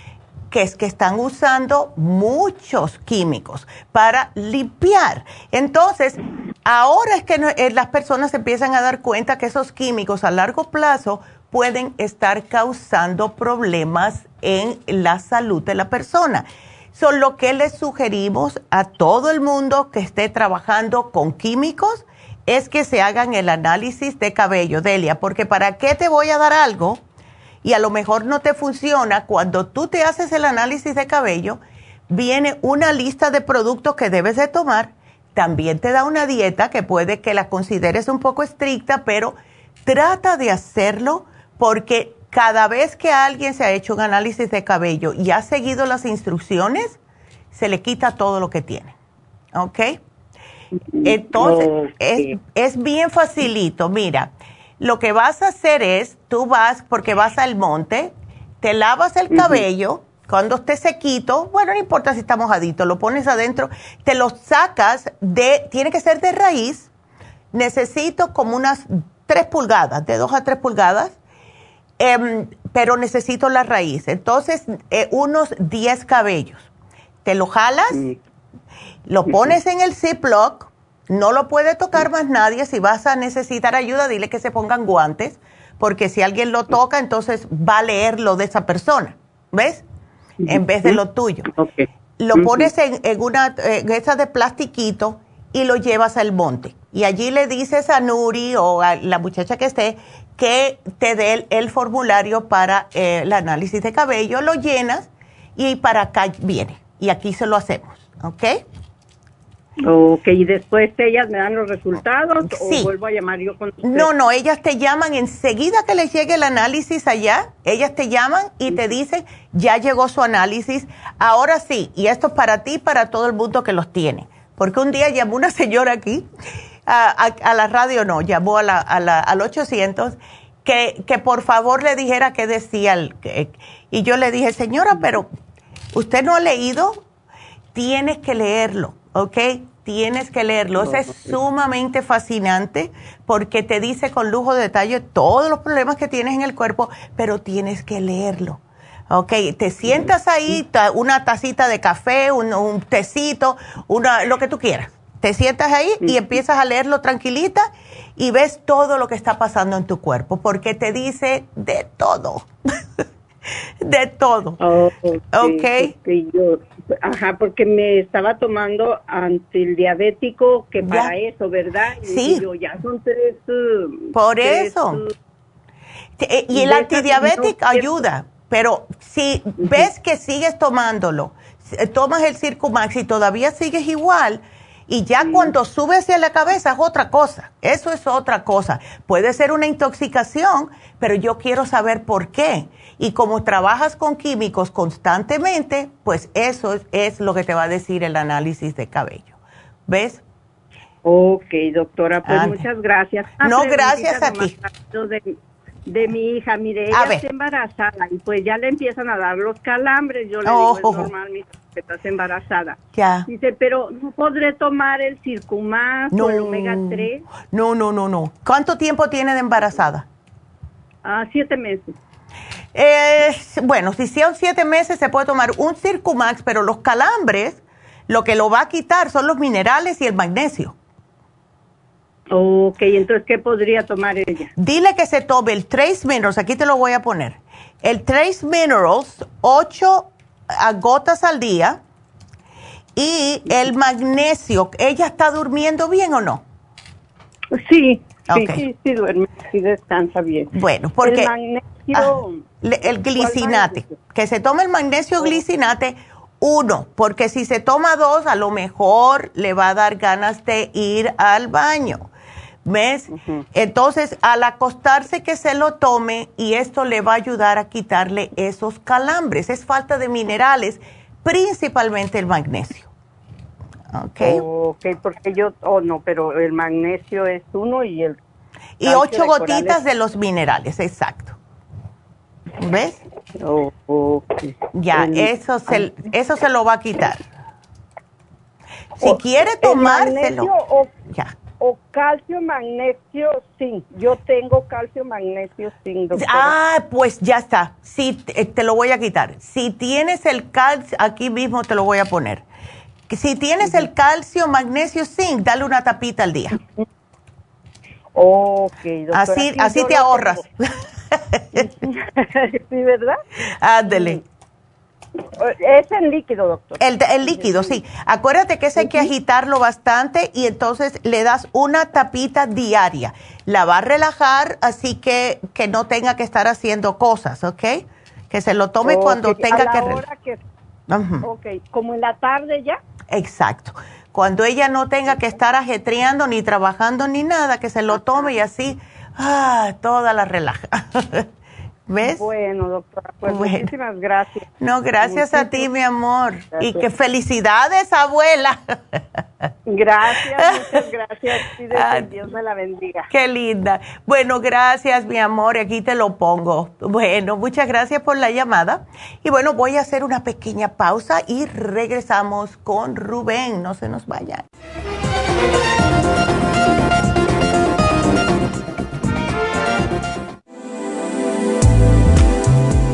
que es que están usando muchos químicos para limpiar. Entonces, ahora es que eh, las personas empiezan a dar cuenta que esos químicos a largo plazo pueden estar causando problemas en la salud de la persona. So, lo que les sugerimos a todo el mundo que esté trabajando con químicos es que se hagan el análisis de cabello, Delia, porque ¿para qué te voy a dar algo? Y a lo mejor no te funciona. Cuando tú te haces el análisis de cabello, viene una lista de productos que debes de tomar. También te da una dieta que puede que la consideres un poco estricta, pero trata de hacerlo porque cada vez que alguien se ha hecho un análisis de cabello y ha seguido las instrucciones, se le quita todo lo que tiene. ¿Ok? Entonces, es, es bien facilito. Mira, lo que vas a hacer es, tú vas, porque vas al monte, te lavas el cabello, cuando esté sequito, bueno, no importa si está mojadito, lo pones adentro, te lo sacas de, tiene que ser de raíz, necesito como unas 3 pulgadas, de 2 a 3 pulgadas, em, pero necesito la raíz. Entonces, eh, unos 10 cabellos. Te lo jalas, lo pones en el Ziploc, no lo puede tocar más nadie. Si vas a necesitar ayuda, dile que se pongan guantes, porque si alguien lo toca, entonces va a leer lo de esa persona. ¿Ves? En vez de lo tuyo. Lo pones en, una en esa de plastiquito y lo llevas al monte. Y allí le dices a Nuri o a la muchacha que esté que te dé el, formulario para eh, el análisis de cabello, lo llenas y para acá viene. Y aquí se lo hacemos, ¿ok? Ok, y después ellas me dan los resultados o vuelvo a llamar yo con usted? No, no, ellas te llaman enseguida que les llegue el análisis allá, ellas te llaman y te dicen, ya llegó su análisis, ahora sí, y esto es para ti y para todo el mundo que los tiene. Porque un día llamó una señora aquí, a, la radio no, llamó a la, al 800, que, que por favor le dijera qué decía. El, y yo le dije, señora, pero usted no ha leído, tienes que leerlo ¿ok? Tienes que leerlo. es sumamente fascinante porque te dice con lujo de detalle todos los problemas que tienes en el cuerpo, pero tienes que leerlo. Ok, te sientas ahí, una tacita de café, un, tecito, una, lo que tú quieras. Te sientas ahí y empiezas a leerlo tranquilita y ves todo lo que está pasando en tu cuerpo, porque te dice de todo. de todo. Oh, ok. Yo, ajá, porque me estaba tomando antidiabético que para eso, ¿verdad? Y sí. Yo, ya son tres. Uh, Por eso. Uh, eh, y el antidiabético ayuda, pero si ves que sigues tomándolo, tomas el Circumax y todavía sigues igual, y ya cuando sube hacia la cabeza es otra cosa. Eso es otra cosa. Puede ser una intoxicación, pero yo quiero saber por qué. Y como trabajas con químicos constantemente, pues eso es, lo que te va a decir el análisis de cabello. ¿Ves? Ok, doctora, pues muchas gracias. no, gracias a ti de mi hija, mire, ella está embarazada y pues ya le empiezan a dar los calambres, yo le digo, es normal, mi que estás embarazada. Ya. Dice, pero ¿no podré tomar el Circumax o el Omega 3? No, no, no, no. ¿Cuánto tiempo tiene de embarazada? Ah, siete meses. bueno, si son siete meses se puede tomar un Circumax, pero los calambres, lo que lo va a quitar son los minerales y el magnesio. Ok, entonces, ¿qué podría tomar ella? Dile que se tome el Trace Minerals, aquí te lo voy a poner. El Trace Minerals, 8 gotas al día. Y el magnesio, ¿ella está durmiendo bien o no? Sí, sí, sí, duerme, sí descansa bien. Bueno, porque... El magnesio... Ah, el glicinate, que se tome el magnesio oh. glicinate uno, porque si se toma dos, a lo mejor le va a dar ganas de ir al baño. ¿Ves? Entonces, al acostarse que se lo tome y esto le va a ayudar a quitarle esos calambres. Es falta de minerales, principalmente el magnesio. ¿Ok? Ok, porque yo, oh no, pero el magnesio es uno y el... Y ocho gotitas de los minerales, exacto. ¿Ves? Oh, Ya, eso, se, eso se lo va a quitar. Si quiere tomárselo... ya o calcio, magnesio, zinc. Yo tengo calcio, magnesio, zinc. Ah, pues ya está. Sí, te, lo voy a quitar. Si tienes el calcio, aquí mismo te lo voy a poner. Si tienes el calcio, magnesio, zinc, dale una tapita al día. Ok, doctora. Así, así te ahorras. sí, ¿verdad? Ándele. Es el líquido, doctor. El, líquido, sí. Acuérdate que ese hay que agitarlo bastante y entonces le das una tapita diaria. La va a relajar, así que que no tenga que estar haciendo cosas, ¿ok? Que se lo tome cuando tenga que... Hora que... Ok, como en la tarde ya. Exacto. Cuando ella no tenga que estar ajetreando ni trabajando ni nada, que se lo tome y así, ah, toda la relaja. ¿Ves? Bueno, doctora, pues muchísimas gracias. No, gracias a ti, mi amor. Y que felicidades, abuela. Gracias, muchas gracias. Dios me la bendiga. Qué linda. Bueno, gracias, mi amor. Aquí te lo pongo. Bueno, muchas gracias por la llamada. Y bueno, voy a hacer una pequeña pausa y regresamos con Rubén. No se nos vayan.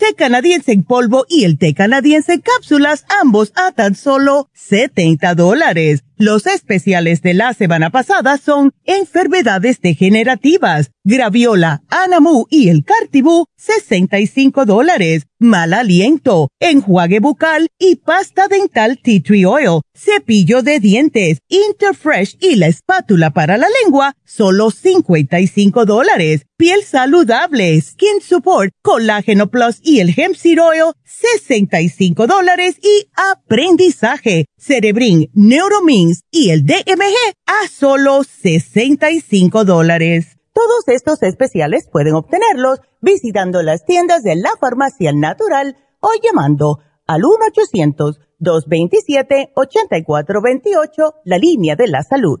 té canadiense en polvo y el té canadiense en cápsulas, ambos a tan solo 70 dólares. Los especiales de la semana pasada son enfermedades degenerativas, graviola, anamu y el cartibú, 65 dólares, mal aliento, enjuague bucal y pasta dental tea tree oil, cepillo de dientes, interfresh y la espátula para la lengua, solo 55 dólares, piel saludable, skin support, colágeno plus y el hemp seed oil, 65 dólares y aprendizaje, cerebrin, neuromins, y el DMG a solo 65 dólares. Todos estos especiales pueden obtenerlos visitando las tiendas de la farmacia natural o llamando al 1-800-227-8428, la línea de la salud.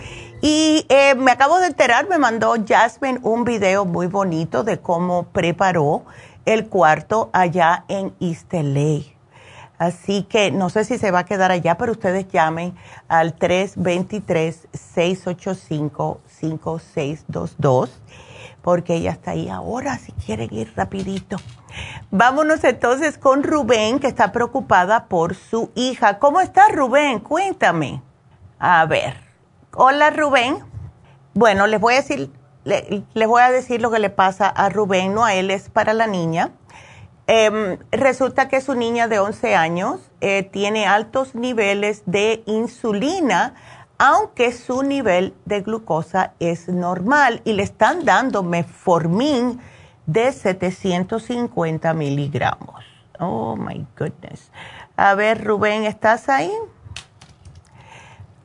Y eh, me acabo de enterar, me mandó Jasmine un video muy bonito de cómo preparó el cuarto allá en East Así que no sé si se va a quedar allá, pero ustedes llamen al 323-685-5622, porque ella está ahí ahora, si quieren ir rapidito. Vámonos entonces con Rubén, que está preocupada por su hija. ¿Cómo está Rubén? Cuéntame. A ver. Hola Rubén. Bueno, les voy a decir, les voy a decir lo que le pasa a Rubén, no él, es para la niña. Em, resulta que su niña de 11 años eh, tiene altos niveles de insulina, aunque su nivel de glucosa es normal y le están dando meformin de 750 miligramos. Oh, my goodness. A ver, Rubén, ¿estás ahí?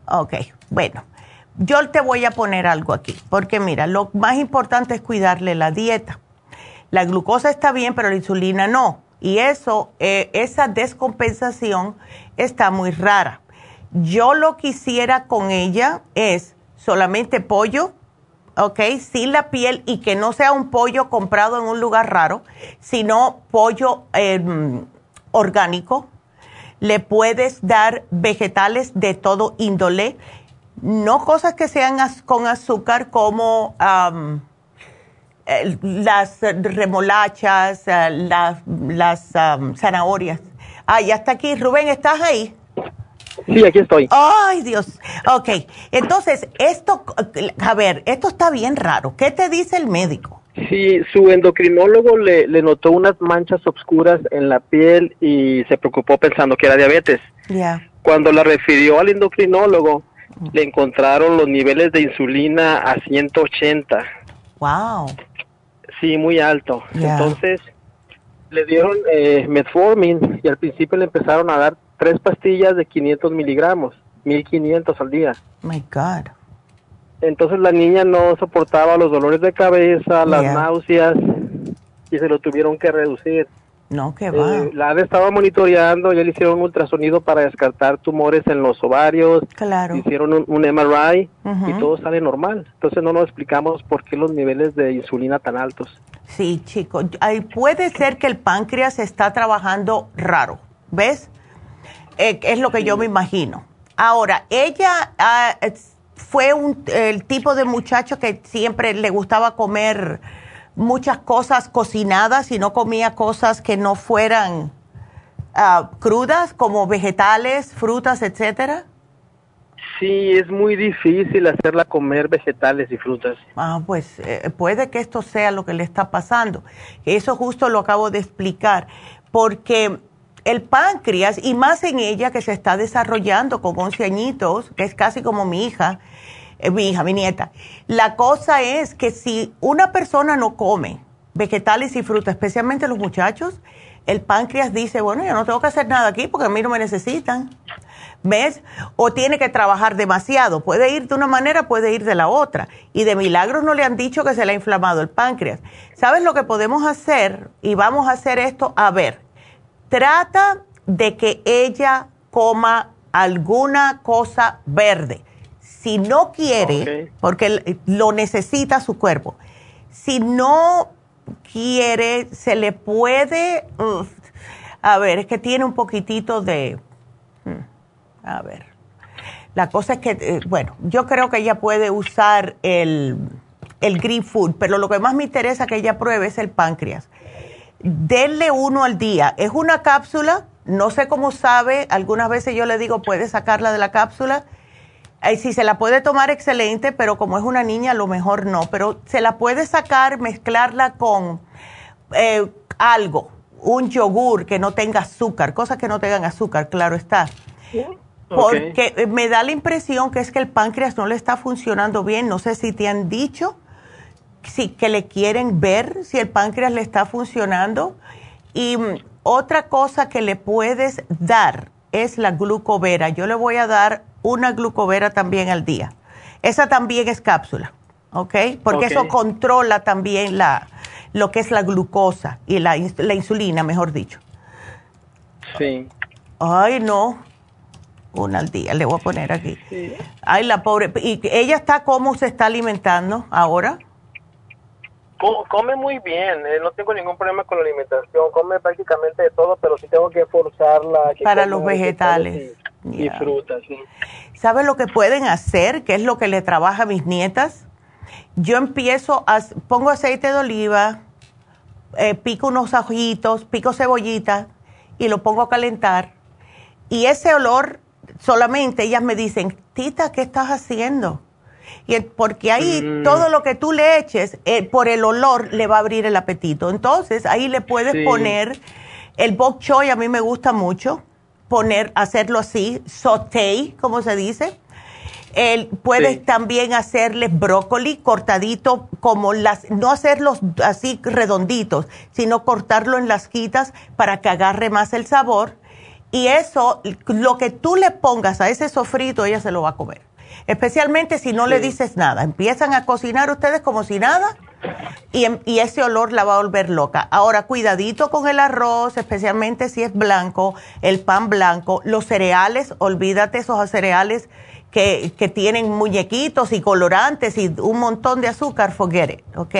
Ok, bueno, yo te voy a poner algo aquí, porque mira, lo más importante es cuidarle la dieta. La glucosa está bien, pero la insulina no. Y eso, eh, esa descompensación está muy rara. Yo lo que hiciera con ella es solamente pollo, ¿ok? Sin la piel y que no sea un pollo comprado en un lugar raro, sino pollo em, orgánico, le puedes dar vegetales de todo índole, no cosas que sean con azúcar como las remolachas, eh, las, zanahorias. Ah, ya está aquí. Rubén, ¿estás ahí? Sí, aquí estoy. Ay, Dios. Ok, entonces, esto, a ver, esto está bien raro. ¿Qué te dice el médico? Sí, su endocrinólogo le, notó unas manchas oscuras en la piel y se preocupó pensando que era diabetes. Ya. Cuando la refirió al endocrinólogo, le encontraron los niveles de insulina a 180. Wow. Sí, muy alto. Entonces, le dieron eh, metformin y al principio le empezaron a dar tres pastillas de 500 miligramos, 1500 al día. My God. Entonces la niña no soportaba los dolores de cabeza, las náuseas y se lo tuvieron que reducir. No, va. Eh, la estaba monitoreando, ya le hicieron un ultrasonido para descartar tumores en los ovarios. Claro. Hicieron un, MRI y todo sale normal. Entonces no nos explicamos por qué los niveles de insulina tan altos. Sí, chico. puede ser que el páncreas está trabajando raro. ¿Ves? Eh, es lo que yo me imagino. Ahora, ella ah, fue un, el tipo de muchacho que siempre le gustaba comer muchas cosas cocinadas y no comía cosas que no fueran ah, crudas, como vegetales, frutas, etcétera? Sí, es muy difícil hacerla comer vegetales y frutas. Ah, pues eh, puede que esto sea lo que le está pasando. Eso justo lo acabo de explicar, porque el páncreas, y más en ella que se está desarrollando con 11 añitos, que es casi como mi hija, mi hija, mi nieta. La cosa es que si una persona no come vegetales y frutas, especialmente los muchachos, el páncreas dice, bueno, yo no tengo que hacer nada aquí porque a mí no me necesitan. ¿Ves? O tiene que trabajar demasiado. Puede ir de una manera, puede ir de la otra. Y de milagros no le han dicho que se le ha inflamado el páncreas. ¿Sabes lo que podemos hacer? Y vamos a hacer esto. A ver, trata de que ella coma alguna cosa verde. Si no quiere, porque lo necesita su cuerpo, si no quiere, se le puede, a ver, es que tiene un poquitito de, hmm, a ver, la cosa es que, eh, bueno, yo creo que ella puede usar el, el green food, pero lo que más me interesa que ella pruebe es el páncreas. Denle uno al día. Es una cápsula, no sé cómo sabe, algunas veces yo le digo, puede sacarla de la cápsula si se la puede tomar, excelente, pero como es una niña, a lo mejor no. Pero se la puede sacar, mezclarla con eh, algo, un yogur que no tenga azúcar, cosas que no tengan azúcar, claro está. Porque me da la impresión que es que el páncreas no le está funcionando bien. No sé si te han dicho si, que le quieren ver si el páncreas le está funcionando. Y mm, otra cosa que le puedes dar es la glucovera. Yo le voy a dar una glucovera también al día. Esa también es cápsula, ¿ok? Porque eso controla también la, lo que es la glucosa y la, la insulina, mejor dicho. Sí. Ay, no. Una al día, le voy a poner aquí. Ay, la pobre. ¿Y ella está cómo se está alimentando ahora? Come muy bien, eh, no tengo ningún problema con la alimentación, come prácticamente de todo, pero sí tengo que forzarla. Para los vegetales. Y, frutas, sí. ¿Sabe lo que pueden hacer? ¿Qué es lo que le trabaja a mis nietas? Yo empiezo, a, pongo aceite de oliva, eh, pico unos ajitos, pico cebollita y lo pongo a calentar. Y ese olor, solamente ellas me dicen, Tita, ¿qué estás haciendo? Y porque ahí mm. todo lo que tú le eches, eh, por el olor, le va a abrir el apetito. Entonces, ahí le puedes poner el bok choy, a mí me gusta mucho, poner, hacerlo así, sauté, como se dice. El, puedes también hacerle brócoli cortadito, como las, no hacerlos así redonditos, sino cortarlo en las quitas para que agarre más el sabor. Y eso, lo que tú le pongas a ese sofrito, ella se lo va a comer especialmente si no le dices nada. Empiezan a cocinar ustedes como si nada y, em, y, ese olor la va a volver loca. Ahora, cuidadito con el arroz, especialmente si es blanco, el pan blanco, los cereales, olvídate esos cereales que, que tienen muñequitos y colorantes y un montón de azúcar, forget it, ¿ok?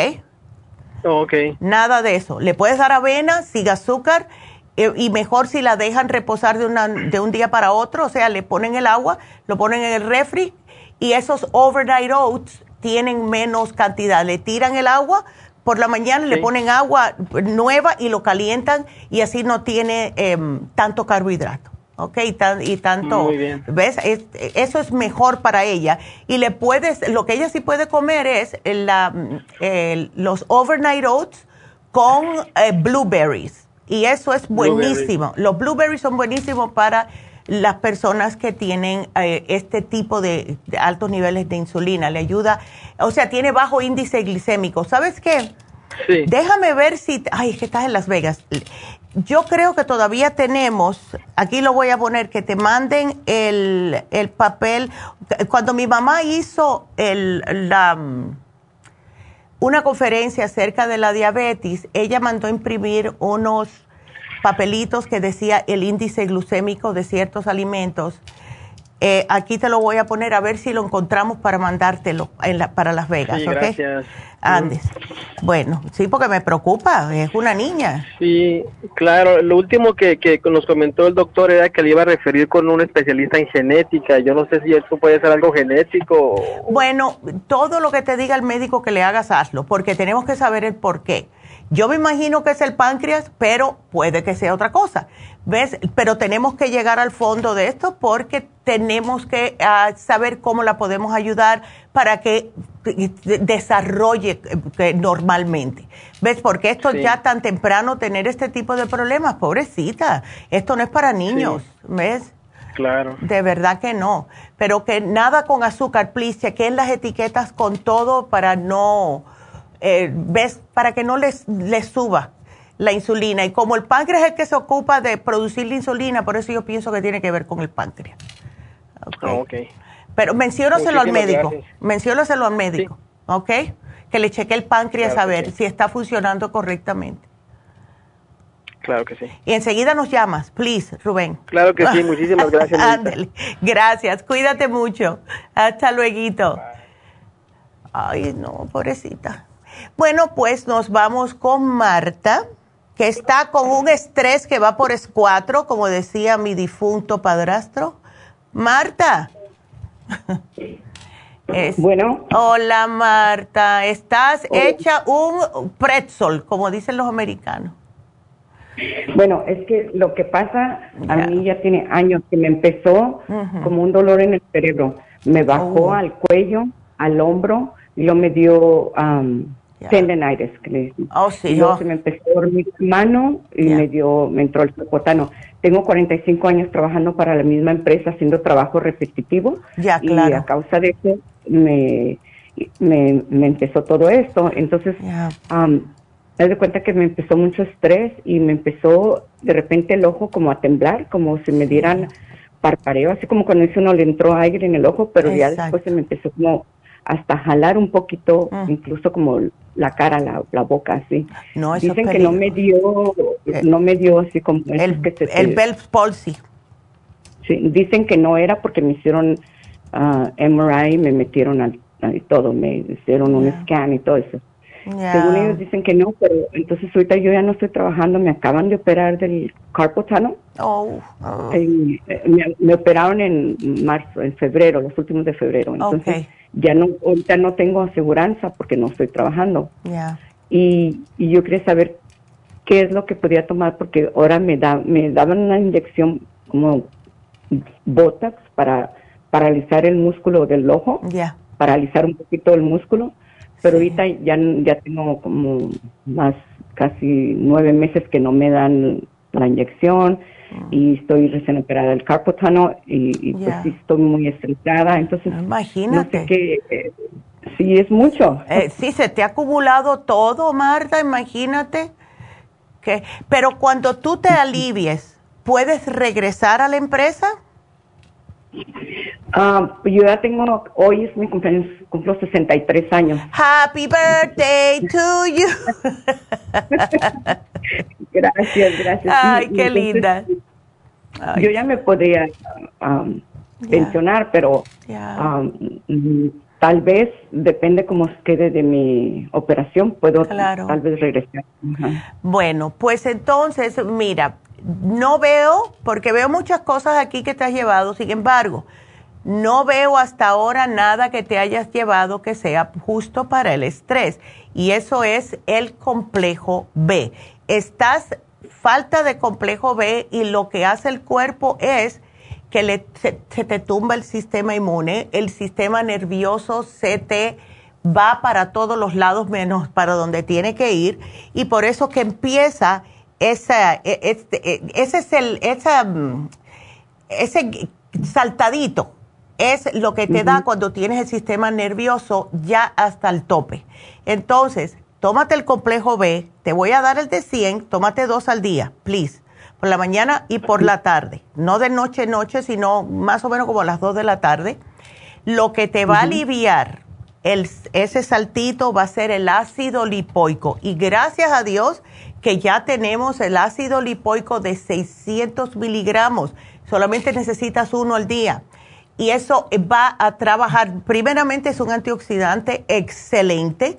Ok. Nada de eso. Le puedes dar avena sin azúcar y mejor si la dejan reposar de, una, de un día para otro, o sea, le ponen el agua, lo ponen en el refri y esos overnight oats tienen menos cantidad. Le tiran el agua por la mañana, le ponen agua nueva y lo calientan y así no tiene em, tanto carbohidrato. ¿ok? Y, tanto, Muy bien. ¿ves? eso es mejor para ella. Y le puedes, lo que ella sí puede comer es la, los overnight oats con eh, blueberries. Y eso es buenísimo. Los blueberries son buenísimos para las personas que tienen eh, este tipo de, altos niveles de insulina. Le ayuda, o sea, tiene bajo índice glicémico. ¿Sabes qué? Sí. Déjame ver si, ay, es que estás en Las Vegas. yo creo que todavía tenemos, aquí lo voy a poner, que te manden el, el papel. Cuando mi mamá hizo el, la, una conferencia acerca de la diabetes, ella mandó imprimir unos papelitos que decía el índice glucémico de ciertos alimentos. Eh, aquí te lo voy a poner a ver si lo encontramos para mandártelo en la, para Las Vegas. Sí, gracias. Andes. Bueno, sí, porque me preocupa, es una niña. Sí, claro. Lo último que, que nos comentó el doctor era que le iba a referir con un especialista en genética. Yo no sé si esto puede ser algo genético. Bueno, todo lo que te diga el médico que le hagas, hazlo, porque tenemos que saber el por qué. Yo me imagino que es el páncreas, pero puede que sea otra cosa. ¿Ves? Pero tenemos que llegar al fondo de esto porque tenemos que ah, saber cómo la podemos ayudar para que desarrolle eh, normalmente. ¿Ves? Porque esto ya tan temprano tener este tipo de problemas, pobrecita, esto no es para niños, ¿ves? Claro. De verdad que no. Pero que nada con azúcar, please, chequen las etiquetas con todo para no eh, ves, para que no les, les suba la insulina. Y como el páncreas es el que se ocupa de producir la insulina, por eso yo pienso que tiene que ver con el páncreas. Okay. Ah, Pero menciónoselo al médico. Menciónoselo al médico. ¿Ok? Que le cheque el páncreas a ver si está funcionando correctamente. Claro que sí. Y enseguida nos llamas, please, Rubén. Claro que sí, muchísimas gracias. Gracias, cuídate mucho. Hasta luego. Ay, no, pobrecita. Bueno, pues nos vamos con Marta, que está con un estrés que va por S4, como decía mi difunto padrastro. Marta. bueno. Hola Marta, estás hecha un pretzel, como dicen los americanos. Bueno, es que lo que pasa, a mí ya tiene años que me empezó como un dolor en el cerebro. Me bajó oh. al cuello, al hombro, y lo me dio tendinitis, que le oh, sí, y luego se me empezó a dormir mano y me dio, me entró el sopotano. Tengo 45 años trabajando para la misma empresa haciendo trabajo repetitivo. Ya, y a causa de eso me, me, empezó todo esto. Entonces, um, me doy cuenta que me empezó mucho estrés y me empezó de repente el ojo como a temblar, como si me dieran parpareo, así como cuando uno le entró aire en el ojo, pero ya después se me empezó como hasta jalar un poquito, mm. incluso como la cara, la, la boca, así. No, Dicen que no me dio, eh, no me dio así como... El, que el Bell's palsy. Sí, dicen que no era porque me hicieron uh, MRI, me metieron al, todo, me hicieron un scan y todo eso. Según ellos dicen que no, pero entonces ahorita yo ya no estoy trabajando, me acaban de operar del carpal Oh, eh, me, operaron en marzo, en febrero, los últimos de febrero. Entonces, ya no, ahorita no tengo aseguranza porque no estoy trabajando. Y, y yo quería saber qué es lo que podía tomar porque ahora me da, me daban una inyección como Botox para paralizar el músculo del ojo, paralizar un poquito el músculo, pero ahorita ya, ya tengo como más casi nueve meses que no me dan la inyección y estoy recién operada del carpotano y, pues sí estoy muy estresada, entonces imagínate no que eh, sí es mucho. Eh, sí se te ha acumulado todo, Marta, imagínate que pero cuando tú te alivies, ¿puedes regresar a la empresa? Ah, yo ya tengo, hoy es mi cumpleaños, cumplo 63 años. Happy birthday to you. gracias, gracias. Ay, qué linda. Yo ya me podría um, pensionar, pero um, tal vez, depende cómo quede de mi operación, puedo tal vez regresar. Bueno, pues entonces, mira, no veo, porque veo muchas cosas aquí que te has llevado, sin embargo, no veo hasta ahora nada que te hayas llevado que sea justo para el estrés. Y eso es el complejo B. Estás falta de complejo B y lo que hace el cuerpo es que le, se, te tumba el sistema inmune, el sistema nervioso se te va para todos los lados menos para donde tiene que ir y por eso que empieza esa, e, este, e, ese es el, esa, mm, ese saltadito es lo que te da cuando tienes el sistema nervioso ya hasta el tope. Entonces, tómate el complejo B, te voy a dar el de 100, tómate dos al día, please, por la mañana y por la tarde, no de noche noche, sino más o menos como a las 2 de la tarde. Lo que te va a aliviar el, ese saltito va a ser el ácido lipoico. Y gracias a Dios que ya tenemos el ácido lipoico de 600 miligramos. Solamente necesitas uno al día. Y eso va a trabajar, primeramente es un antioxidante excelente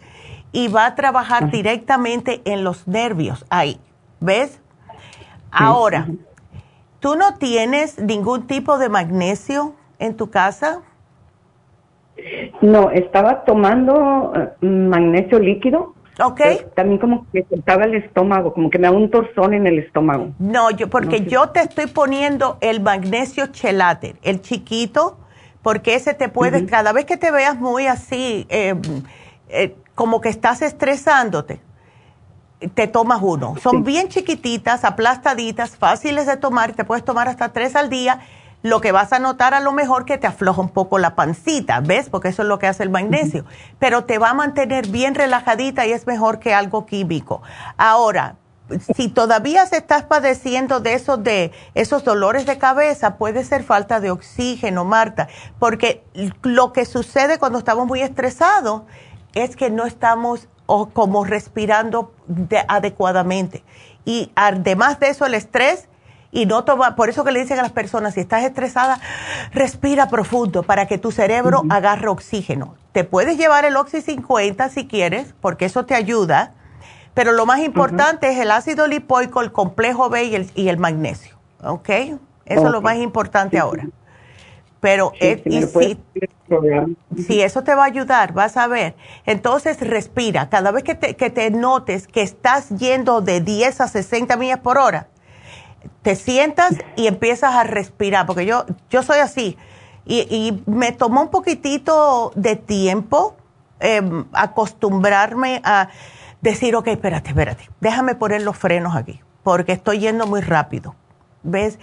y va a trabajar directamente en los nervios. Ahí, ¿ves? Ahora, ¿tú no tienes ningún tipo de magnesio en tu casa? No, estaba tomando eh, magnesio líquido. Ok. También como que soltaba el estómago, como que me da un torzón en el estómago. No, yo porque yo te estoy poniendo el magnesio chelate, el chiquito, porque ese te puede, cada vez que te veas muy así, eh, eh, como que estás estresándote, te tomas uno. Son bien chiquititas, aplastaditas, fáciles de tomar, te puedes tomar hasta tres al día lo que vas a notar a lo mejor que te afloja un poco la pancita, ¿ves? Porque eso es lo que hace el magnesio. Pero te va a mantener bien relajadita y es mejor que algo químico. Ahora, si todavía se estás padeciendo de esos, de esos dolores de cabeza, puede ser falta de oxígeno, Marta, porque lo que sucede cuando estamos muy estresados es que no estamos como respirando adecuadamente. Y además de eso, el estrés y no toma, por eso que le dicen a las personas, si estás estresada, respira profundo para que tu cerebro agarre oxígeno. Te puedes llevar el Oxy 50 si quieres, porque eso te ayuda, pero lo más importante es el ácido lipoico, el complejo B y el, y el magnesio, ¿ok? Eso es lo más importante ahora. Pero si, si, eso te va a ayudar, vas a ver. Entonces respira. Cada vez que te, que te notes que estás yendo de 10 a 60 millas por hora, te sientas y empiezas a respirar, porque yo, yo soy así. Y, me tomó un poquitito de tiempo em, acostumbrarme a decir, ok, espérate, espérate, déjame poner los frenos aquí, porque estoy yendo muy rápido. ¿Ves?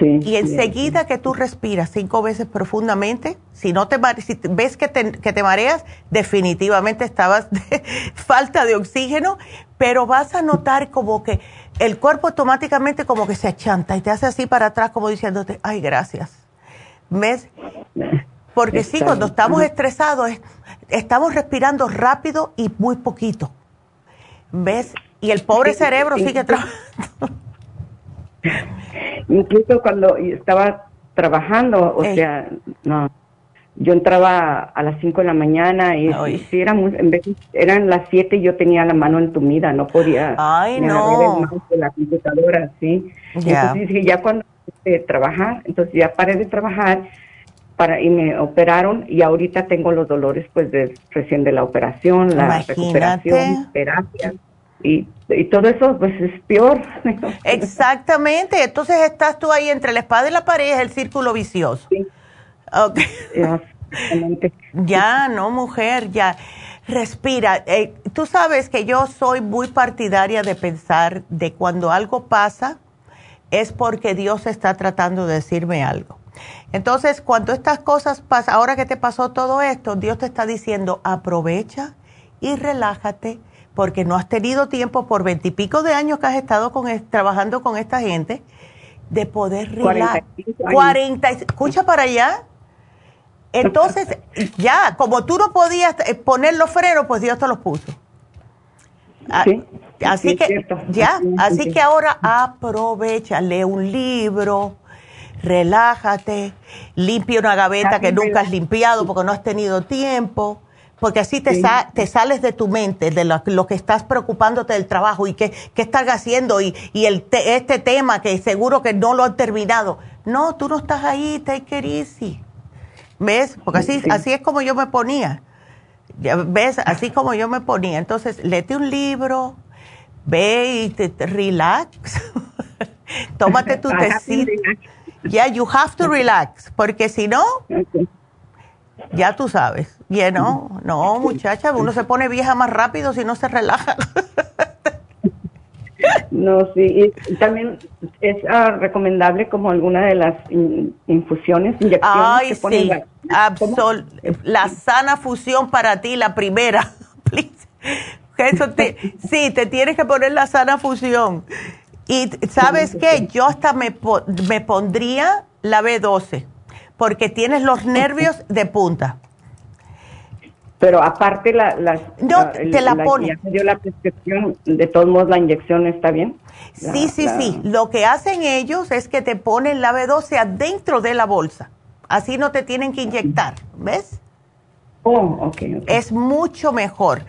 y enseguida que tú respiras cinco veces profundamente, si no te si ves que te, que te mareas, definitivamente estabas de falta de oxígeno, pero vas a notar como que el cuerpo automáticamente como que se achanta y te hace así para atrás como diciéndote, ay, gracias. ¿Ves? Porque sí, cuando estamos estresados, estamos respirando rápido y muy poquito. ¿Ves? Y el pobre cerebro sigue trabajando. Incluso cuando estaba trabajando, o sea, no, yo entraba a las 5 de la mañana y, si eran, en vez, eran las 7 y yo tenía la mano entumida, no podía Ay, no. de la computadora, sí. Entonces dije, ya cuando de trabajar, entonces ya paré de trabajar para y me operaron y ahorita tengo los dolores pues de recién de la operación, la recuperación, terapia y, y todo eso pues es peor. Exactamente, entonces estás tú ahí entre la espada y la pared, es el círculo vicioso. Sí. Okay. ya, no, mujer, ya. Respira. Eh, tú sabes que yo soy muy partidaria de pensar de cuando algo pasa es porque Dios está tratando de decirme algo. Entonces, cuando estas cosas pasan, ahora que te pasó todo esto, Dios te está diciendo, aprovecha y relájate, porque no has tenido tiempo por veintipico de años que has estado con, trabajando con esta gente, de poder relajar. 40, escucha para allá. Entonces, ya, como tú no podías eh, poner los frenos, pues Dios te los puso. Ah, así que, ya, así que ahora aprovecha, lee un libro, relájate, limpia una gaveta que nunca has limpiado porque no has tenido tiempo, porque así te, te sales de tu mente, de lo, que estás preocupándote del trabajo y qué, qué estás haciendo y, y el este tema que seguro que no lo han terminado. No, tú no estás ahí, take it easy. ¿Ves? Porque así, así es como yo me ponía. ¿Ves? Así como yo me ponía. Entonces, léete un libro, ve y te, relax. Tómate tu tecito. Ya, yeah, you have to relax, porque si no, ya tú sabes. Ya no, no, muchacha, uno se pone vieja más rápido si no se relaja. No, sí, y también es ah, recomendable como alguna de las infusiones, inyecciones Ay, sí, Absol la sana fusión para ti, la primera, Que eso te, sí, te tienes que poner la sana fusión. Y sabes qué, yo hasta me, me pondría la B12, porque tienes los nervios de punta. Pero aparte la, no, te la, pone. dio la prescripción, de todos modos la inyección está bien. sí, sí, sí. Lo que hacen ellos es que te ponen la B12 adentro de la bolsa. Así no te tienen que inyectar, ¿ves? Oh, ok. Es mucho mejor.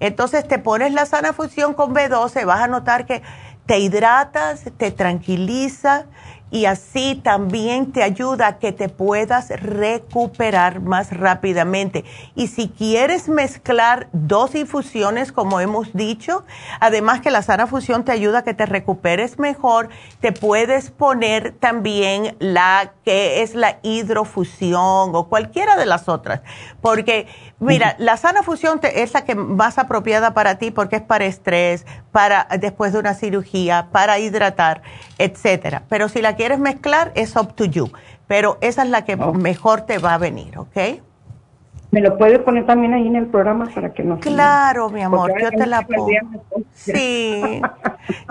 Entonces te pones la sana fusión con B12, vas a notar que te hidratas, te tranquiliza y así también te ayuda a que te puedas recuperar más rápidamente. Y si quieres mezclar dos infusiones, como hemos dicho, además que la sana fusión te ayuda a que te recuperes mejor, te puedes poner también la que es la hidrofusión o cualquiera de las otras, porque Mira, la sana fusión es la que más apropiada para ti porque es para estrés, para después de una cirugía, para hidratar, etcétera. Pero si la quieres mezclar, es up to you. Pero esa es la que mejor te va a venir, ¿ok? ¿Me lo puedes poner también ahí en el programa para que no Claro, mi amor, yo te la pongo. Sí,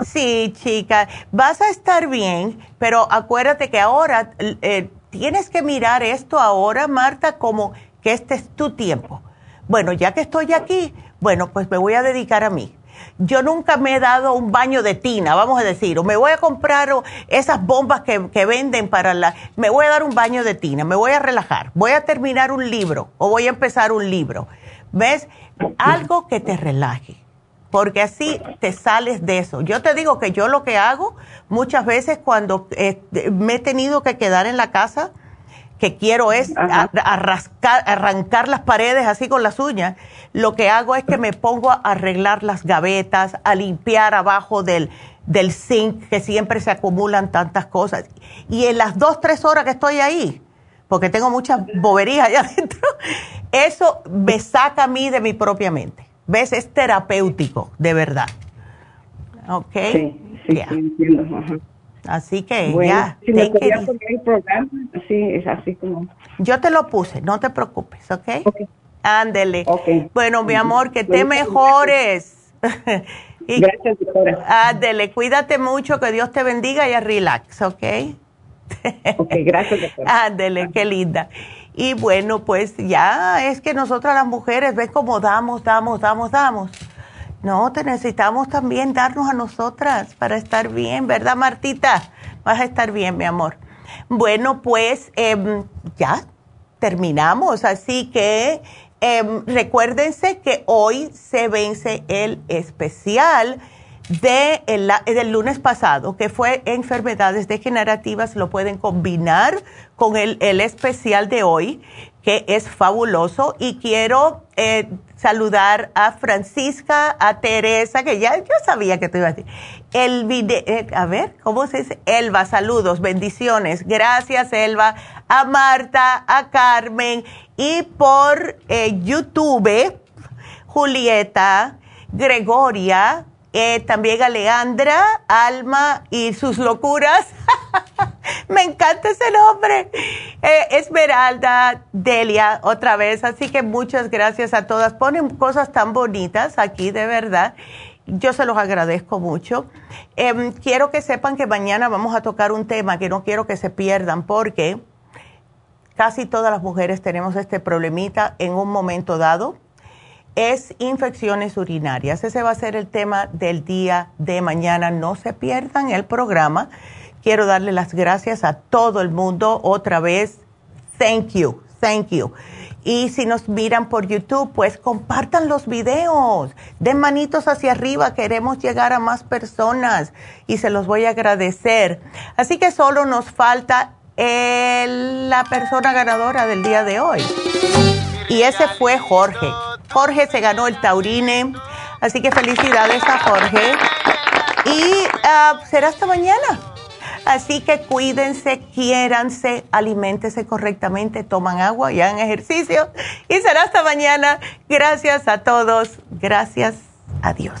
sí, chica. Vas a estar bien, pero acuérdate que ahora eh, tienes que mirar esto ahora, Marta, como que este es tu tiempo. Bueno, ya que estoy aquí, bueno, pues me voy a dedicar a mí. Yo nunca me he dado un baño de tina, vamos a decir, o me voy a comprar esas bombas que, que, venden para la... Me voy a dar un baño de tina, me voy a relajar, voy a terminar un libro o voy a empezar un libro. ¿Ves? Algo que te relaje, porque así te sales de eso. Yo te digo que yo lo que hago muchas veces cuando eh, me he tenido que quedar en la casa, que quiero es arrancar las paredes así con las uñas, lo que hago es que me pongo a arreglar las gavetas, a limpiar abajo del, del zinc, que siempre se acumulan tantas cosas. Y en las dos, tres horas que estoy ahí, porque tengo muchas boberías allá adentro, eso me saca a mí de mi propia mente. ¿Ves? Es terapéutico, de verdad. ¿Ok? Sí, sí, entiendo. Así que ya. Si me poner el programa, así, es así como. Yo te lo puse, no te preocupes, ¿ok? okay. Ándele. Bueno, mi amor, que te mejores. Gracias, doctora. Ándele, cuídate mucho, que Dios te bendiga y a relax, ¿ok? ok, gracias, doctora. Ándele, qué linda. Y bueno, pues ya es que nosotras las mujeres, ves cómo damos, damos, damos, damos no, te necesitamos también darnos a nosotras para estar bien, ¿verdad, Martita? Vas a estar bien, mi amor. Bueno, pues em, ya terminamos, así que em, recuérdense que hoy se vence el especial de del lunes pasado, que fue enfermedades degenerativas, lo pueden combinar con el, el especial de hoy, que es fabuloso. Y quiero eh, saludar a Francisca, a Teresa, que ya yo sabía que te iba a decir. El eh, a ver, ¿cómo se dice? Elba, saludos, bendiciones. Gracias, Elba. A Marta, a Carmen. Y por eh, YouTube, Julieta, Gregoria, eh, también a Leandra, Alma y sus locuras. Me encanta ese nombre. Eh, Esmeralda, Delia, otra vez. Así que muchas gracias a todas. Ponen cosas tan bonitas aquí, de verdad. Yo se los agradezco mucho. Em, quiero que sepan que mañana vamos a tocar un tema que no quiero que se pierdan porque casi todas las mujeres tenemos este problemita en un momento dado es infecciones urinarias. Ese va a ser el tema del día de mañana. No se pierdan el programa. Quiero darle las gracias a todo el mundo otra vez. Thank you, thank you. Y si nos miran por YouTube, pues compartan los videos, den manitos hacia arriba, queremos llegar a más personas y se los voy a agradecer. Así que solo nos falta la persona ganadora del día de hoy. Y ese fue Jorge. Jorge se ganó el Taurine, así que felicidades a Jorge. Y ah, será hasta mañana. Así que cuídense, quiéranse, aliméntense correctamente, toman agua y hagan ejercicio. Y será hasta mañana. Gracias a todos. Gracias. Adiós.